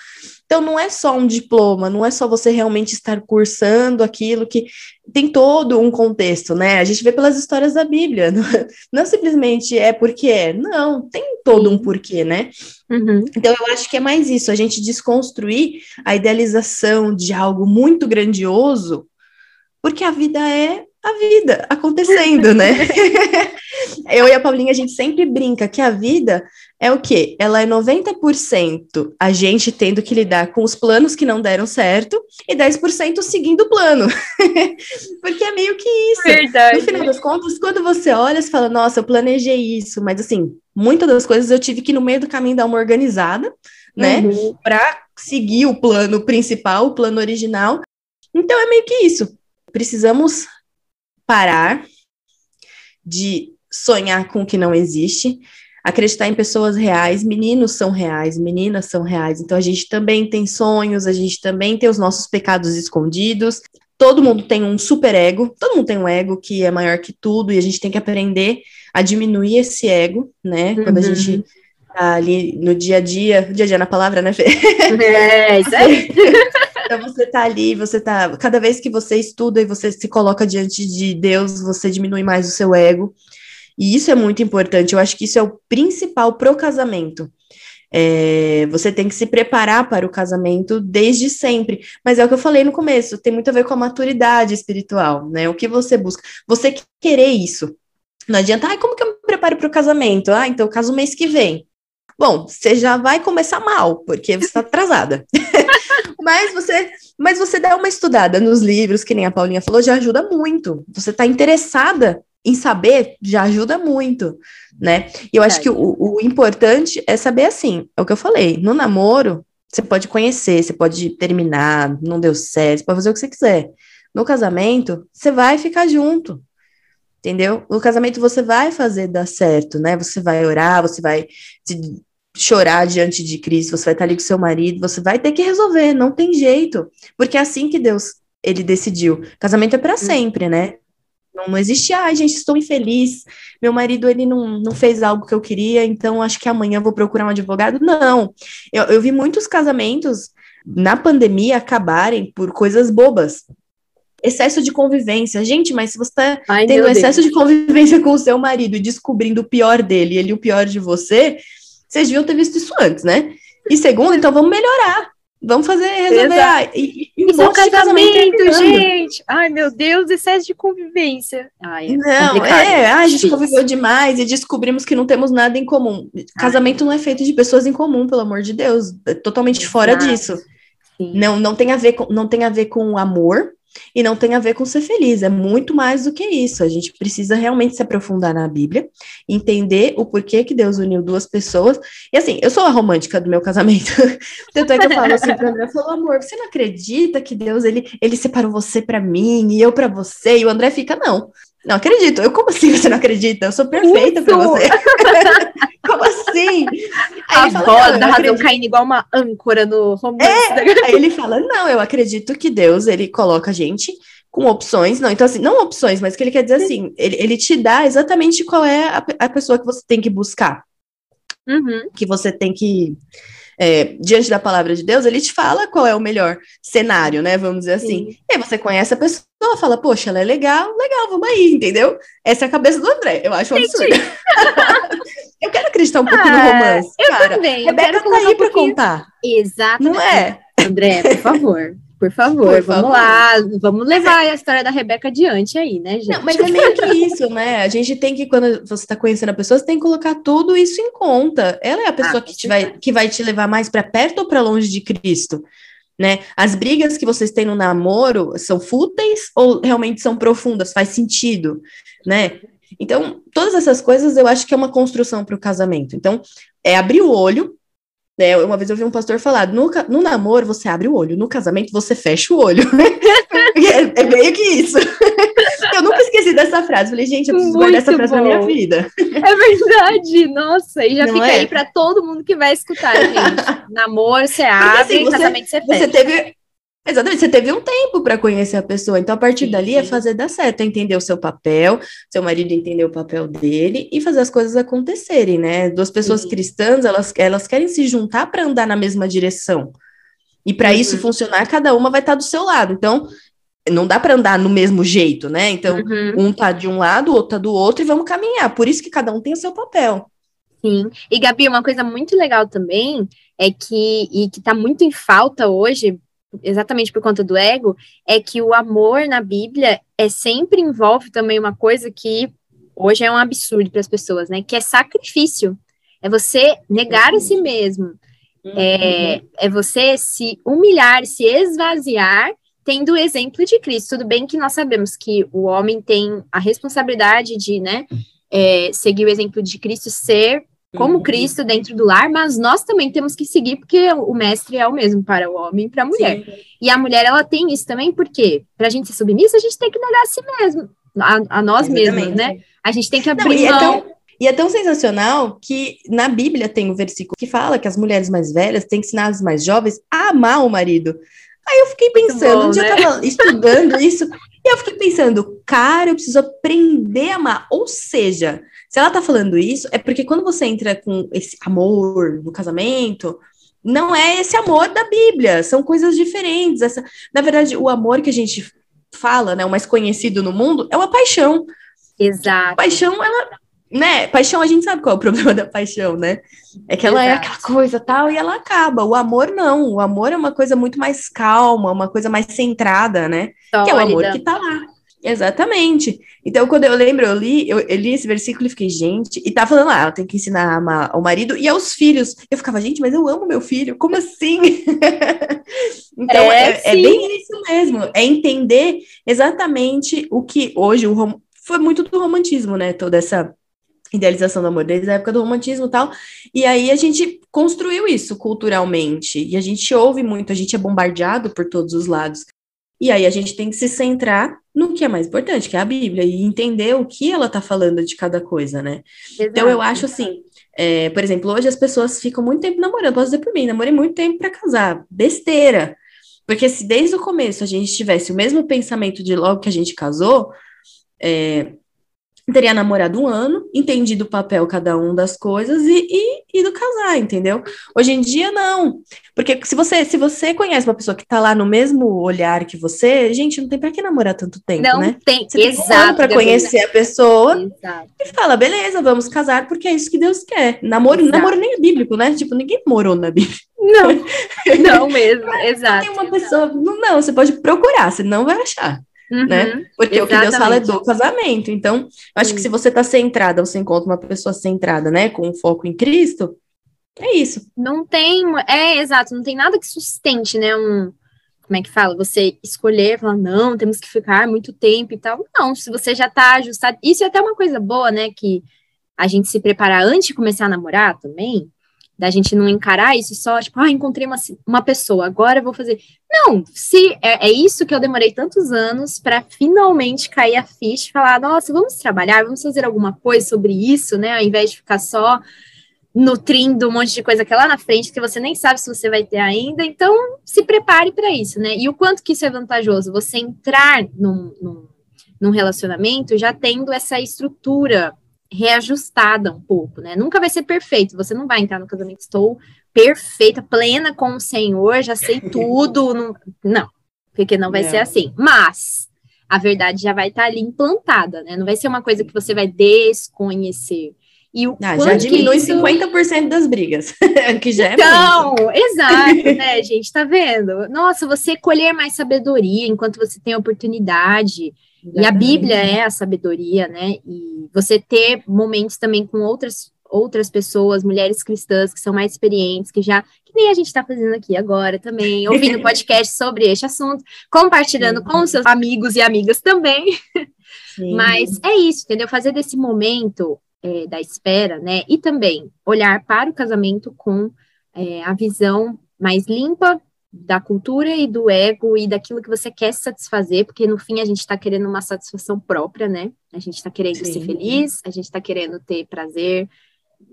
Então, não é só um diploma, não é só você realmente estar cursando aquilo que tem todo um contexto, né? A gente vê pelas histórias da Bíblia, não, não simplesmente é porque é, não, tem todo um porquê, né? Uhum. Então, eu acho que é mais isso, a gente desconstruir a idealização de algo muito grandioso, porque a vida é a vida acontecendo, né? eu e a Paulinha, a gente sempre brinca que a vida é o quê? Ela é 90% a gente tendo que lidar com os planos que não deram certo e 10% seguindo o plano. Porque é meio que isso. Verdade. No final das contas, quando você olha, você fala, nossa, eu planejei isso, mas assim, muitas das coisas eu tive que no meio do caminho dar uma organizada, né? Uhum. Para seguir o plano principal, o plano original. Então é meio que isso. Precisamos parar de sonhar com o que não existe, acreditar em pessoas reais, meninos são reais, meninas são reais, então a gente também tem sonhos, a gente também tem os nossos pecados escondidos. Todo mundo tem um super ego, todo mundo tem um ego que é maior que tudo, e a gente tem que aprender a diminuir esse ego, né? Uhum. Quando a uhum. gente tá ali no dia a dia, dia a dia na palavra, né, Fê? É, isso aí. Então você tá ali, você tá. Cada vez que você estuda e você se coloca diante de Deus, você diminui mais o seu ego. E isso é muito importante. Eu acho que isso é o principal pro casamento. É, você tem que se preparar para o casamento desde sempre. Mas é o que eu falei no começo, tem muito a ver com a maturidade espiritual, né? O que você busca. Você querer isso. Não adianta, ah, como que eu me preparo para o casamento? Ah, então caso mês que vem. Bom, você já vai começar mal, porque você está atrasada. mas você, mas você dá uma estudada nos livros, que nem a Paulinha falou, já ajuda muito. Você está interessada em saber, já ajuda muito, né? E eu acho que o, o importante é saber assim, é o que eu falei, no namoro, você pode conhecer, você pode terminar, não deu certo, você pode fazer o que você quiser. No casamento, você vai ficar junto, entendeu? No casamento você vai fazer dar certo, né? Você vai orar, você vai chorar diante de Cristo, você vai estar ali com seu marido, você vai ter que resolver, não tem jeito, porque é assim que Deus ele decidiu. Casamento é para hum. sempre, né? Não, não existe, ai, gente, estou infeliz, meu marido, ele não, não fez algo que eu queria, então acho que amanhã vou procurar um advogado. Não, eu, eu vi muitos casamentos na pandemia acabarem por coisas bobas, excesso de convivência. Gente, mas se você está tendo excesso Deus. de convivência com o seu marido e descobrindo o pior dele e ele o pior de você, vocês deviam ter visto isso antes, né? E segundo, então vamos melhorar. Vamos fazer, resolver. Ah, e, e é um casamento, gente. Ai, meu Deus, excesso de convivência. Ai, é não, é, a gente conviveu demais e descobrimos que não temos nada em comum. Casamento Ai. não é feito de pessoas em comum, pelo amor de Deus. É totalmente Exato. fora disso. Sim. Não, não tem a ver com, não tem a ver com amor, e não tem a ver com ser feliz, é muito mais do que isso. A gente precisa realmente se aprofundar na Bíblia, entender o porquê que Deus uniu duas pessoas. E assim, eu sou a romântica do meu casamento. Tanto é que eu falo assim para André, falou, amor, você não acredita que Deus ele, ele separou você para mim e eu para você? E o André fica, não. Não acredito. Eu, como assim você não acredita? Eu sou perfeita para você. como assim? Aí a fala, bola da razão caindo igual uma âncora no romance. É, aí ele fala, não, eu acredito que Deus, ele coloca a gente com opções, não, então assim, não opções, mas que ele quer dizer assim, ele, ele te dá exatamente qual é a, a pessoa que você tem que buscar. Uhum. Que você tem que é, diante da palavra de Deus, ele te fala qual é o melhor cenário, né? Vamos dizer assim. Sim. E aí você conhece a pessoa, fala, poxa, ela é legal, legal, vamos aí, entendeu? Essa é a cabeça do André, eu acho um absurdo. eu quero acreditar um pouco ah, no romance, eu cara. Também, Rebeca tá aí um pra contar. Exato. Não é? André, por favor. Por favor, Por vamos favor. lá, vamos levar a história da Rebeca adiante aí, né, gente? Não, mas é meio que isso, né? A gente tem que, quando você está conhecendo a pessoa, você tem que colocar tudo isso em conta. Ela é a pessoa ah, que, te vai, que vai te levar mais para perto ou para longe de Cristo, né? As brigas que vocês têm no namoro são fúteis ou realmente são profundas? Faz sentido, né? Então, todas essas coisas eu acho que é uma construção para o casamento. Então, é abrir o olho né? Uma vez eu vi um pastor falar: no, no namoro você abre o olho, no casamento você fecha o olho. é, é meio que isso. Gostei dessa frase. Falei, gente, eu preciso Muito guardar essa frase bom. na minha vida. É verdade, nossa. E já Não fica é? aí para todo mundo que vai escutar, gente. Namoro, você abre, assim, você, casamento, você. Você teve, Exatamente, você teve um tempo para conhecer a pessoa, então a partir sim, dali é sim. é fazer dar certo, é entender o seu papel, seu marido entender o papel dele e fazer as coisas acontecerem, né? Duas pessoas sim. cristãs, elas, elas querem se juntar para andar na mesma direção. E para uhum. isso funcionar, cada uma vai estar tá do seu lado. Então, não dá para andar no mesmo jeito, né? Então, uhum. um tá de um lado, o outro tá do outro e vamos caminhar. Por isso que cada um tem o seu papel. Sim. E Gabi, uma coisa muito legal também é que e que tá muito em falta hoje, exatamente por conta do ego, é que o amor na Bíblia é sempre envolve também uma coisa que hoje é um absurdo para as pessoas, né? Que é sacrifício. É você negar a si mesmo. É, é você se humilhar, se esvaziar, tendo o exemplo de Cristo. Tudo bem que nós sabemos que o homem tem a responsabilidade de, né, é, seguir o exemplo de Cristo, ser como uhum. Cristo dentro do lar, mas nós também temos que seguir, porque o mestre é o mesmo para o homem e para a mulher. Sim. E a mulher, ela tem isso também, porque para a gente ser submissa, a gente tem que negar a si mesmo, a, a nós mesmos, né? A gente tem que abrir Não, e mão. É tão, e é tão sensacional que na Bíblia tem um versículo que fala que as mulheres mais velhas têm que ensinar as mais jovens a amar o marido. Aí eu fiquei pensando, bom, um dia né? eu tava estudando isso, e eu fiquei pensando, cara, eu preciso aprender a amar. Ou seja, se ela tá falando isso, é porque quando você entra com esse amor no casamento, não é esse amor da Bíblia, são coisas diferentes. Essa, na verdade, o amor que a gente fala, né, o mais conhecido no mundo, é uma paixão. Exato. Paixão, ela, né, paixão, a gente sabe qual é o problema da paixão, né? É que ela Exato. é aquela coisa tal e ela acaba. O amor não, o amor é uma coisa muito mais calma, uma coisa mais centrada, né? Sólida. Que é o amor que tá lá. Exatamente. Então, quando eu lembro, eu li, eu, eu, li esse versículo e fiquei, gente, e tá falando lá, ah, ela tem que ensinar a amar ao marido e aos filhos. Eu ficava, gente, mas eu amo meu filho, como assim? então, é, é, é, bem isso mesmo, é entender exatamente o que hoje o rom... foi muito do romantismo, né? Toda essa idealização do amor desde a época do romantismo e tal. E aí a gente construiu isso culturalmente. E a gente ouve muito, a gente é bombardeado por todos os lados. E aí a gente tem que se centrar no que é mais importante, que é a Bíblia, e entender o que ela está falando de cada coisa, né? Exato. Então eu acho assim, é, por exemplo, hoje as pessoas ficam muito tempo namorando, posso dizer por mim, namorei muito tempo para casar, besteira. Porque se desde o começo a gente tivesse o mesmo pensamento de logo que a gente casou, é, teria namorado um ano, entendido o papel cada um das coisas e, e, e, do casar, entendeu? Hoje em dia, não. Porque se você, se você conhece uma pessoa que tá lá no mesmo olhar que você, gente, não tem pra que namorar tanto tempo, não né? Tem, você exato. Tem um pra conhecer a pessoa exato. e fala, beleza, vamos casar, porque é isso que Deus quer. Namoro, namoro nem é bíblico, né? Tipo, ninguém morou na Bíblia. Não, não mesmo, exato. Tem uma pessoa, não, não, você pode procurar, você não vai achar. Uhum, né? Porque exatamente. o que Deus fala é do casamento. Então, acho Sim. que se você está centrada, você encontra uma pessoa centrada, né, com um foco em Cristo, é isso. Não tem, é exato, não tem nada que sustente, né, um, como é que fala? Você escolher, falar, não, temos que ficar muito tempo e tal. Não, se você já está ajustado, isso é até uma coisa boa, né, que a gente se preparar antes de começar a namorar também, da gente não encarar isso só, tipo, ah, encontrei uma, uma pessoa, agora vou fazer. Não, se é, é isso que eu demorei tantos anos para finalmente cair a ficha e falar, nossa, vamos trabalhar, vamos fazer alguma coisa sobre isso, né? Ao invés de ficar só nutrindo um monte de coisa que é lá na frente, que você nem sabe se você vai ter ainda. Então, se prepare para isso, né? E o quanto que isso é vantajoso, você entrar num, num, num relacionamento já tendo essa estrutura reajustada um pouco, né? Nunca vai ser perfeito. Você não vai entrar no casamento, estou perfeita, plena com o Senhor, já sei tudo. não, não, porque não vai ser assim. Mas a verdade já vai estar ali implantada, né? Não vai ser uma coisa que você vai desconhecer. E o ah, já diminui isso... 50% das brigas, que já é Então, muito. exato, né, gente? Tá vendo? Nossa, você colher mais sabedoria enquanto você tem oportunidade Exatamente. E a Bíblia é a sabedoria, né? E você ter momentos também com outras outras pessoas, mulheres cristãs que são mais experientes, que já, que nem a gente está fazendo aqui agora também, ouvindo podcast sobre este assunto, compartilhando Sim. com os seus amigos e amigas também. Sim. Mas é isso, entendeu? Fazer desse momento é, da espera, né? E também olhar para o casamento com é, a visão mais limpa da cultura e do ego e daquilo que você quer satisfazer, porque no fim a gente está querendo uma satisfação própria, né? A gente está querendo Sim. ser feliz, a gente está querendo ter prazer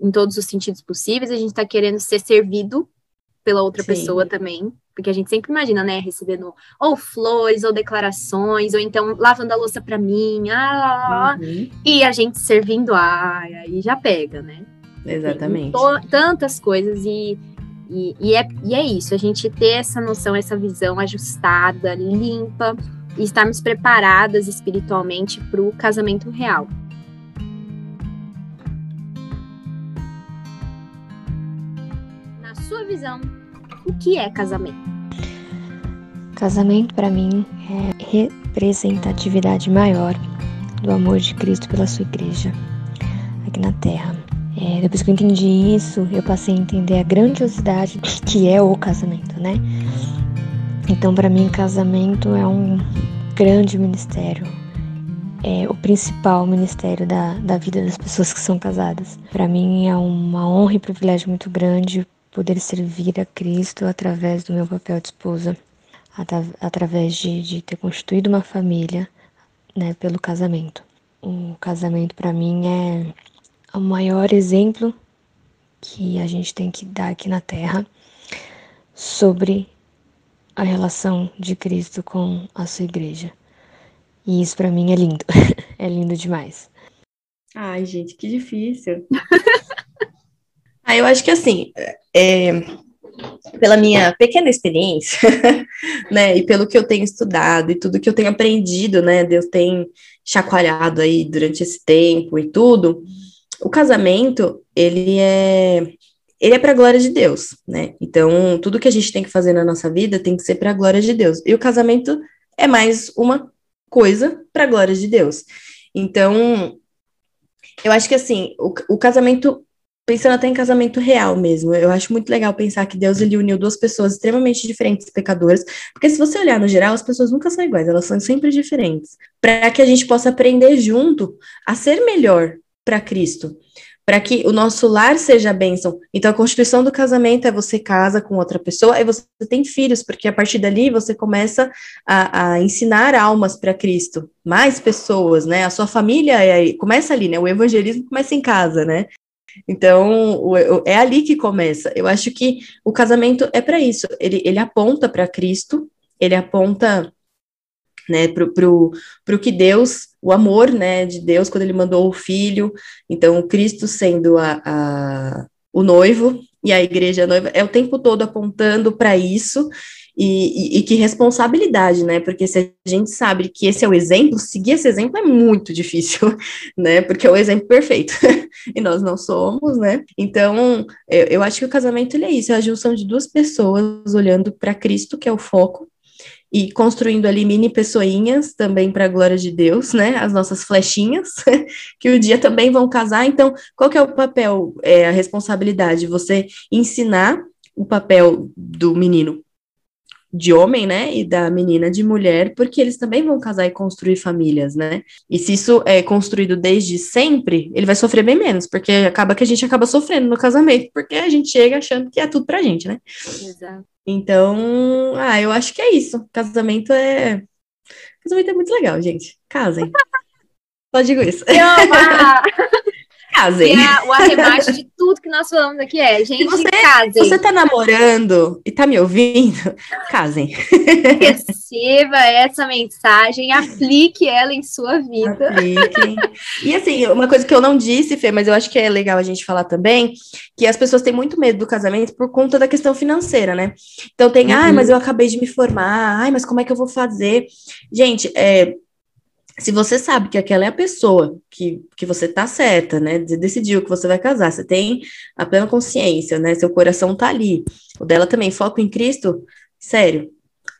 em todos os sentidos possíveis, a gente está querendo ser servido pela outra Sim. pessoa também, porque a gente sempre imagina, né, recebendo ou flores ou declarações, ou então lavando a louça para mim, ah, uhum. e a gente servindo, ah, aí já pega, né? Exatamente. tantas coisas e e, e, é, e é isso, a gente ter essa noção, essa visão ajustada, limpa, e estarmos preparadas espiritualmente para o casamento real. Na sua visão, o que é casamento? Casamento, para mim, é representatividade maior do amor de Cristo pela sua igreja aqui na Terra. É, depois que eu entendi isso, eu passei a entender a grandiosidade que é o casamento, né? Então, para mim, casamento é um grande ministério. É o principal ministério da, da vida das pessoas que são casadas. Para mim é uma honra e privilégio muito grande poder servir a Cristo através do meu papel de esposa, através de, de ter constituído uma família né, pelo casamento. O casamento para mim é o maior exemplo que a gente tem que dar aqui na Terra sobre a relação de Cristo com a sua igreja. E isso para mim é lindo. é lindo demais. Ai, gente, que difícil. ah, eu acho que assim, é, pela minha pequena experiência, né, e pelo que eu tenho estudado e tudo que eu tenho aprendido, né, Deus tem chacoalhado aí durante esse tempo e tudo, o casamento, ele é ele é para a glória de Deus, né? Então, tudo que a gente tem que fazer na nossa vida tem que ser para a glória de Deus. E o casamento é mais uma coisa para a glória de Deus. Então, eu acho que assim, o, o casamento pensando até em casamento real mesmo, eu acho muito legal pensar que Deus ele uniu duas pessoas extremamente diferentes, pecadoras, porque se você olhar no geral, as pessoas nunca são iguais, elas são sempre diferentes, para que a gente possa aprender junto a ser melhor, para Cristo, para que o nosso lar seja bênção. Então, a constituição do casamento é você casa com outra pessoa e você tem filhos, porque a partir dali você começa a, a ensinar almas para Cristo, mais pessoas, né? A sua família é, começa ali, né? O evangelismo começa em casa, né? Então, é ali que começa. Eu acho que o casamento é para isso. Ele, ele aponta para Cristo, ele aponta né, pro, pro, que Deus, o amor, né, de Deus quando ele mandou o filho, então Cristo sendo a, a o noivo e a igreja a noiva, é o tempo todo apontando para isso, e, e, e, que responsabilidade, né? Porque se a gente sabe que esse é o exemplo, seguir esse exemplo é muito difícil, né? Porque é o exemplo perfeito e nós não somos, né? Então, eu, eu acho que o casamento é isso, é a junção de duas pessoas olhando para Cristo, que é o foco, e construindo ali mini pessoinhas também para a glória de Deus, né? As nossas flechinhas, que um dia também vão casar. Então, qual que é o papel, é, a responsabilidade? Você ensinar o papel do menino de homem, né, e da menina de mulher, porque eles também vão casar e construir famílias, né? E se isso é construído desde sempre, ele vai sofrer bem menos, porque acaba que a gente acaba sofrendo no casamento, porque a gente chega achando que é tudo pra gente, né? Exato. Então, ah, eu acho que é isso. Casamento é. Casamento é muito legal, gente. Casem. Só digo isso. casem. É o arremate de tudo que nós falamos aqui é, gente, você, casem. Se você tá namorando e tá me ouvindo, casem. Receba essa mensagem, aplique ela em sua vida. Apliquem. E assim, uma coisa que eu não disse, Fê, mas eu acho que é legal a gente falar também, que as pessoas têm muito medo do casamento por conta da questão financeira, né? Então tem, uhum. ai, mas eu acabei de me formar, ai, mas como é que eu vou fazer? Gente, é, se você sabe que aquela é a pessoa que, que você tá certa, né? Decidiu que você vai casar, você tem a plena consciência, né? Seu coração tá ali. O dela também, foco em Cristo, sério.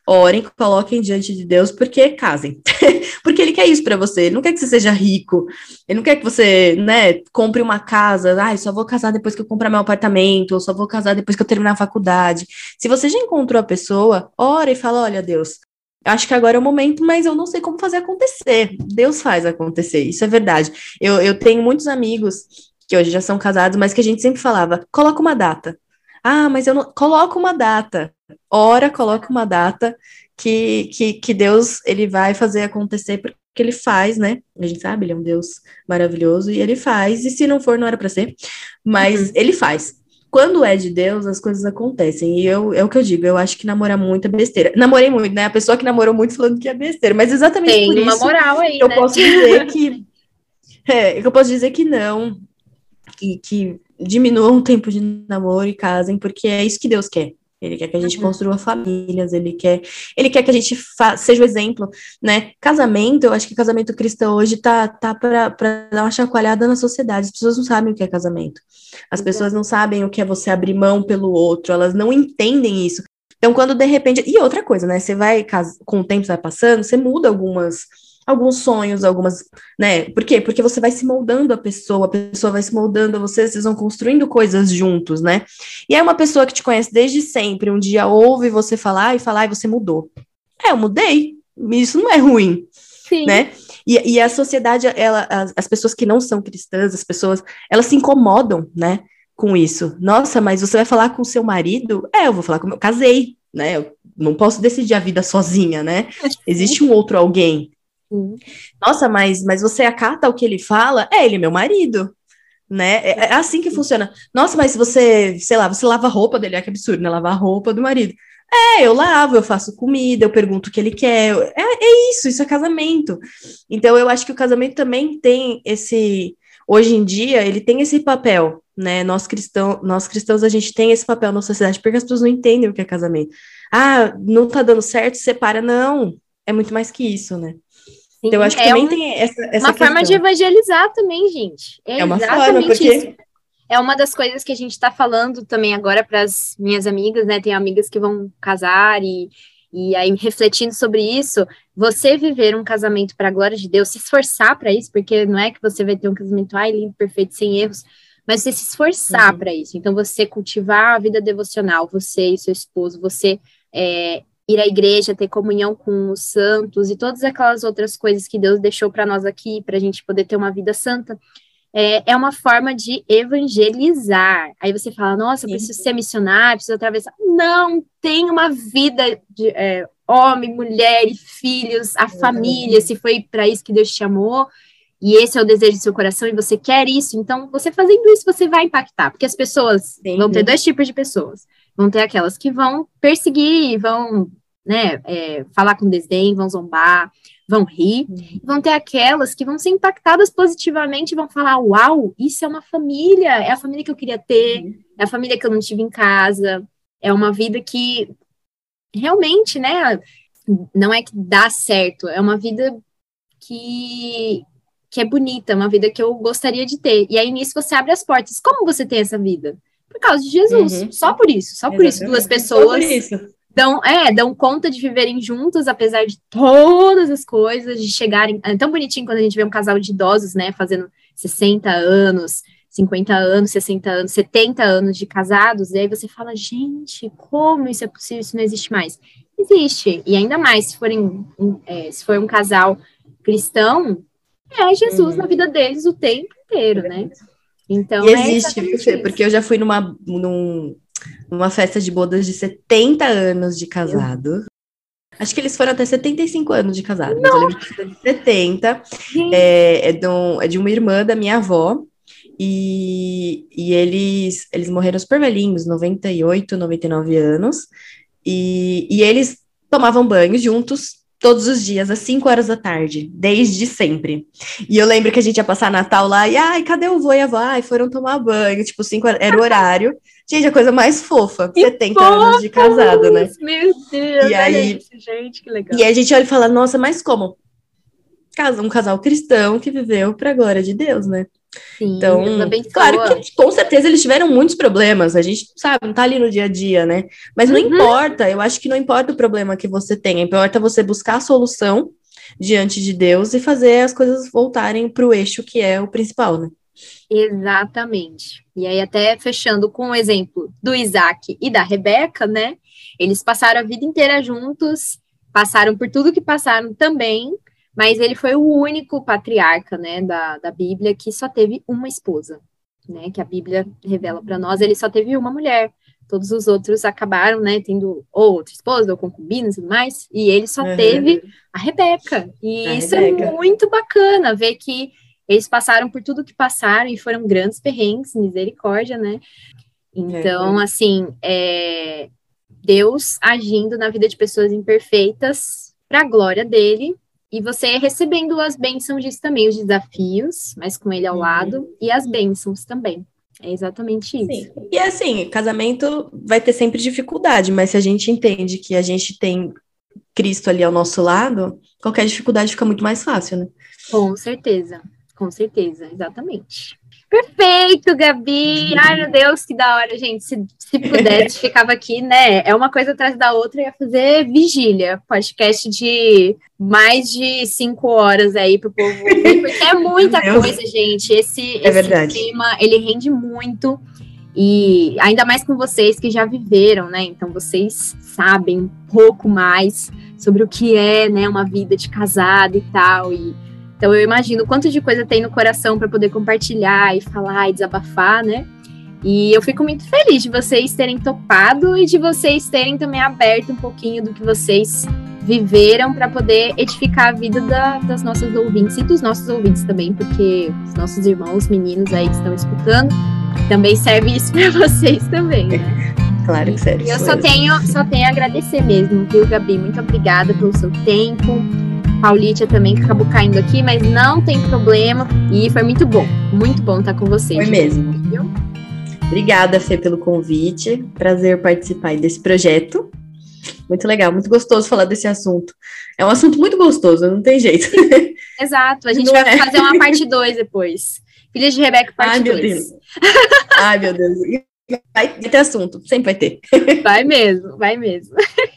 Orem, coloquem diante de Deus, porque casem. porque ele quer isso para você. Ele não quer que você seja rico. Ele não quer que você, né, compre uma casa. Ai, só vou casar depois que eu comprar meu apartamento. Ou só vou casar depois que eu terminar a faculdade. Se você já encontrou a pessoa, ora e fala: olha, Deus, acho que agora é o momento, mas eu não sei como fazer acontecer. Deus faz acontecer, isso é verdade. Eu, eu tenho muitos amigos que hoje já são casados, mas que a gente sempre falava: coloca uma data. Ah, mas eu não. Coloca uma data. ora, coloca uma data que, que, que Deus ele vai fazer acontecer porque ele faz, né? A gente sabe, ele é um Deus maravilhoso e ele faz, e se não for, não era para ser, mas uhum. ele faz. Quando é de Deus, as coisas acontecem. E eu, é o que eu digo, eu acho que namorar muito é besteira. Namorei muito, né? A pessoa que namorou muito falando que é besteira, mas exatamente Tem por uma moral aí, eu né? posso dizer que. É, eu posso dizer que não, que, que diminuam o tempo de namoro e casem, porque é isso que Deus quer. Ele quer que a gente uhum. construa famílias, ele quer, ele quer que a gente seja o exemplo, né? Casamento, eu acho que casamento cristão hoje tá, tá para dar uma chacoalhada na sociedade. As pessoas não sabem o que é casamento. As uhum. pessoas não sabem o que é você abrir mão pelo outro, elas não entendem isso. Então, quando de repente. E outra coisa, né? Você vai, com o tempo vai passando, você muda algumas alguns sonhos, algumas, né? Por quê? Porque você vai se moldando a pessoa, a pessoa vai se moldando a você, vocês vão construindo coisas juntos, né? E é uma pessoa que te conhece desde sempre, um dia ouve você falar e falar e você mudou. É, eu mudei. Isso não é ruim, Sim. né? E, e a sociedade, ela, as, as pessoas que não são cristãs, as pessoas, elas se incomodam, né? Com isso. Nossa, mas você vai falar com o seu marido? É, eu vou falar com o meu. Casei, né? Eu não posso decidir a vida sozinha, né? Existe um outro alguém. Nossa, mas, mas você acata o que ele fala? É, ele é meu marido. Né? É, é assim que funciona. Nossa, mas você, sei lá, você lava a roupa dele, é que absurdo, né? Lavar a roupa do marido. É, eu lavo, eu faço comida, eu pergunto o que ele quer. É, é isso, isso é casamento. Então, eu acho que o casamento também tem esse. Hoje em dia, ele tem esse papel, né? Nós, cristão, nós cristãos, a gente tem esse papel na sociedade, porque as pessoas não entendem o que é casamento. Ah, não tá dando certo, separa. Não, é muito mais que isso, né? Sim, então, eu acho que é também um, tem essa, essa Uma questão. forma de evangelizar também, gente. É, é uma forma, porque... Isso. É uma das coisas que a gente está falando também agora para as minhas amigas, né? Tem amigas que vão casar e, e aí refletindo sobre isso, você viver um casamento para a glória de Deus, se esforçar para isso, porque não é que você vai ter um casamento ai, lindo, perfeito, sem erros, mas você se esforçar uhum. para isso. Então, você cultivar a vida devocional, você e seu esposo, você é, ir à igreja, ter comunhão com os santos e todas aquelas outras coisas que Deus deixou para nós aqui, para a gente poder ter uma vida santa, é, é, uma forma de evangelizar. Aí você fala, nossa, preciso ser missionário, preciso atravessar. Não, tem uma vida de é, homem, mulher e filhos, a família, se foi para isso que Deus te chamou, e esse é o desejo do seu coração e você quer isso, então você fazendo isso, você vai impactar, porque as pessoas Sim. vão ter dois tipos de pessoas Vão ter aquelas que vão perseguir, vão né, é, falar com desdém, vão zombar, vão rir. Uhum. Vão ter aquelas que vão ser impactadas positivamente e vão falar: Uau, isso é uma família, é a família que eu queria ter, uhum. é a família que eu não tive em casa, é uma vida que realmente, né, não é que dá certo, é uma vida que, que é bonita, uma vida que eu gostaria de ter. E aí nisso você abre as portas. Como você tem essa vida? Por causa de Jesus. Uhum. Só por isso, só por isso. Duas pessoas dão, é, dão conta de viverem juntas, apesar de todas as coisas, de chegarem. É tão bonitinho quando a gente vê um casal de idosos, né, fazendo 60 anos, 50 anos, 60 anos, 70 anos de casados, e aí você fala, gente, como isso é possível? Isso não existe mais. Existe, e ainda mais se, forem, é, se for um casal cristão, é Jesus uhum. na vida deles o tempo inteiro, né? Então, e é existe, é porque eu já fui numa, num, numa festa de bodas de 70 anos de casado. Acho que eles foram até 75 anos de casado, mas eu lembro que foi de 70. É, é, de um, é de uma irmã da minha avó. E, e eles, eles morreram super velhinhos, 98, 99 anos. E, e eles tomavam banho juntos todos os dias, às 5 horas da tarde, desde sempre. E eu lembro que a gente ia passar Natal lá e, ai, cadê o vô e a avó? Ai, foram tomar banho, tipo, 5 horas, era o horário. Gente, a coisa mais fofa, que 70 fofo! anos de casado, né? Meu Deus, e aí, isso, gente, que legal. E a gente olha e fala, nossa, mas como? Um casal cristão que viveu para a glória de Deus, né? Sim, então, claro que com certeza eles tiveram muitos problemas, a gente sabe, não tá ali no dia a dia, né? Mas não uhum. importa, eu acho que não importa o problema que você tenha, importa você buscar a solução diante de Deus e fazer as coisas voltarem para o eixo que é o principal, né? Exatamente. E aí, até fechando com o exemplo do Isaac e da Rebeca, né? Eles passaram a vida inteira juntos, passaram por tudo que passaram também, mas ele foi o único patriarca, né, da, da Bíblia que só teve uma esposa, né, que a Bíblia revela para nós, ele só teve uma mulher, Todos os outros acabaram, né, tendo ou outra esposa, ou concubinas e tudo mais, e ele só uhum. teve a Rebeca. E a isso é Rebeca. é muito bacana, ver que eles passaram por tudo que passaram e foram grandes perrengues, misericórdia, né? Então, é. assim, é, Deus agindo na vida de pessoas imperfeitas para a glória dele e você recebendo as bênçãos disso também, os desafios, mas com ele ao uhum. lado, e as bênçãos também. É exatamente isso. Sim. E assim, casamento vai ter sempre dificuldade, mas se a gente entende que a gente tem Cristo ali ao nosso lado, qualquer dificuldade fica muito mais fácil, né? Com certeza, com certeza, exatamente. Perfeito, Gabi! Ai, meu Deus, que da hora, gente. Se, se pudesse, ficava aqui, né? É uma coisa atrás da outra, ia fazer vigília. Podcast de mais de cinco horas aí pro povo porque é muita coisa, gente. Esse, é esse tema, ele rende muito. E ainda mais com vocês que já viveram, né? Então vocês sabem um pouco mais sobre o que é, né, uma vida de casado e tal. E então eu imagino quanto de coisa tem no coração para poder compartilhar e falar e desabafar, né? E eu fico muito feliz de vocês terem topado e de vocês terem também aberto um pouquinho do que vocês viveram para poder edificar a vida da, das nossas ouvintes e dos nossos ouvintes também, porque os nossos irmãos, meninos aí que estão escutando, também serve isso para vocês também, né? Claro que serve. E eu só tenho, só tenho a agradecer mesmo, viu, Gabi? Muito obrigada pelo seu tempo Paulitia também, que acabou caindo aqui, mas não tem problema. E foi muito bom, muito bom estar com vocês. Foi mesmo. Viu? Obrigada, Fê, pelo convite. Prazer participar desse projeto. Muito legal, muito gostoso falar desse assunto. É um assunto muito gostoso, não tem jeito. Exato, a gente não vai é. fazer uma parte 2 depois. Filhas de Rebeca, parte 2. Ai. Ai, meu Deus. Vai ter assunto, sempre vai ter. Vai mesmo, vai mesmo.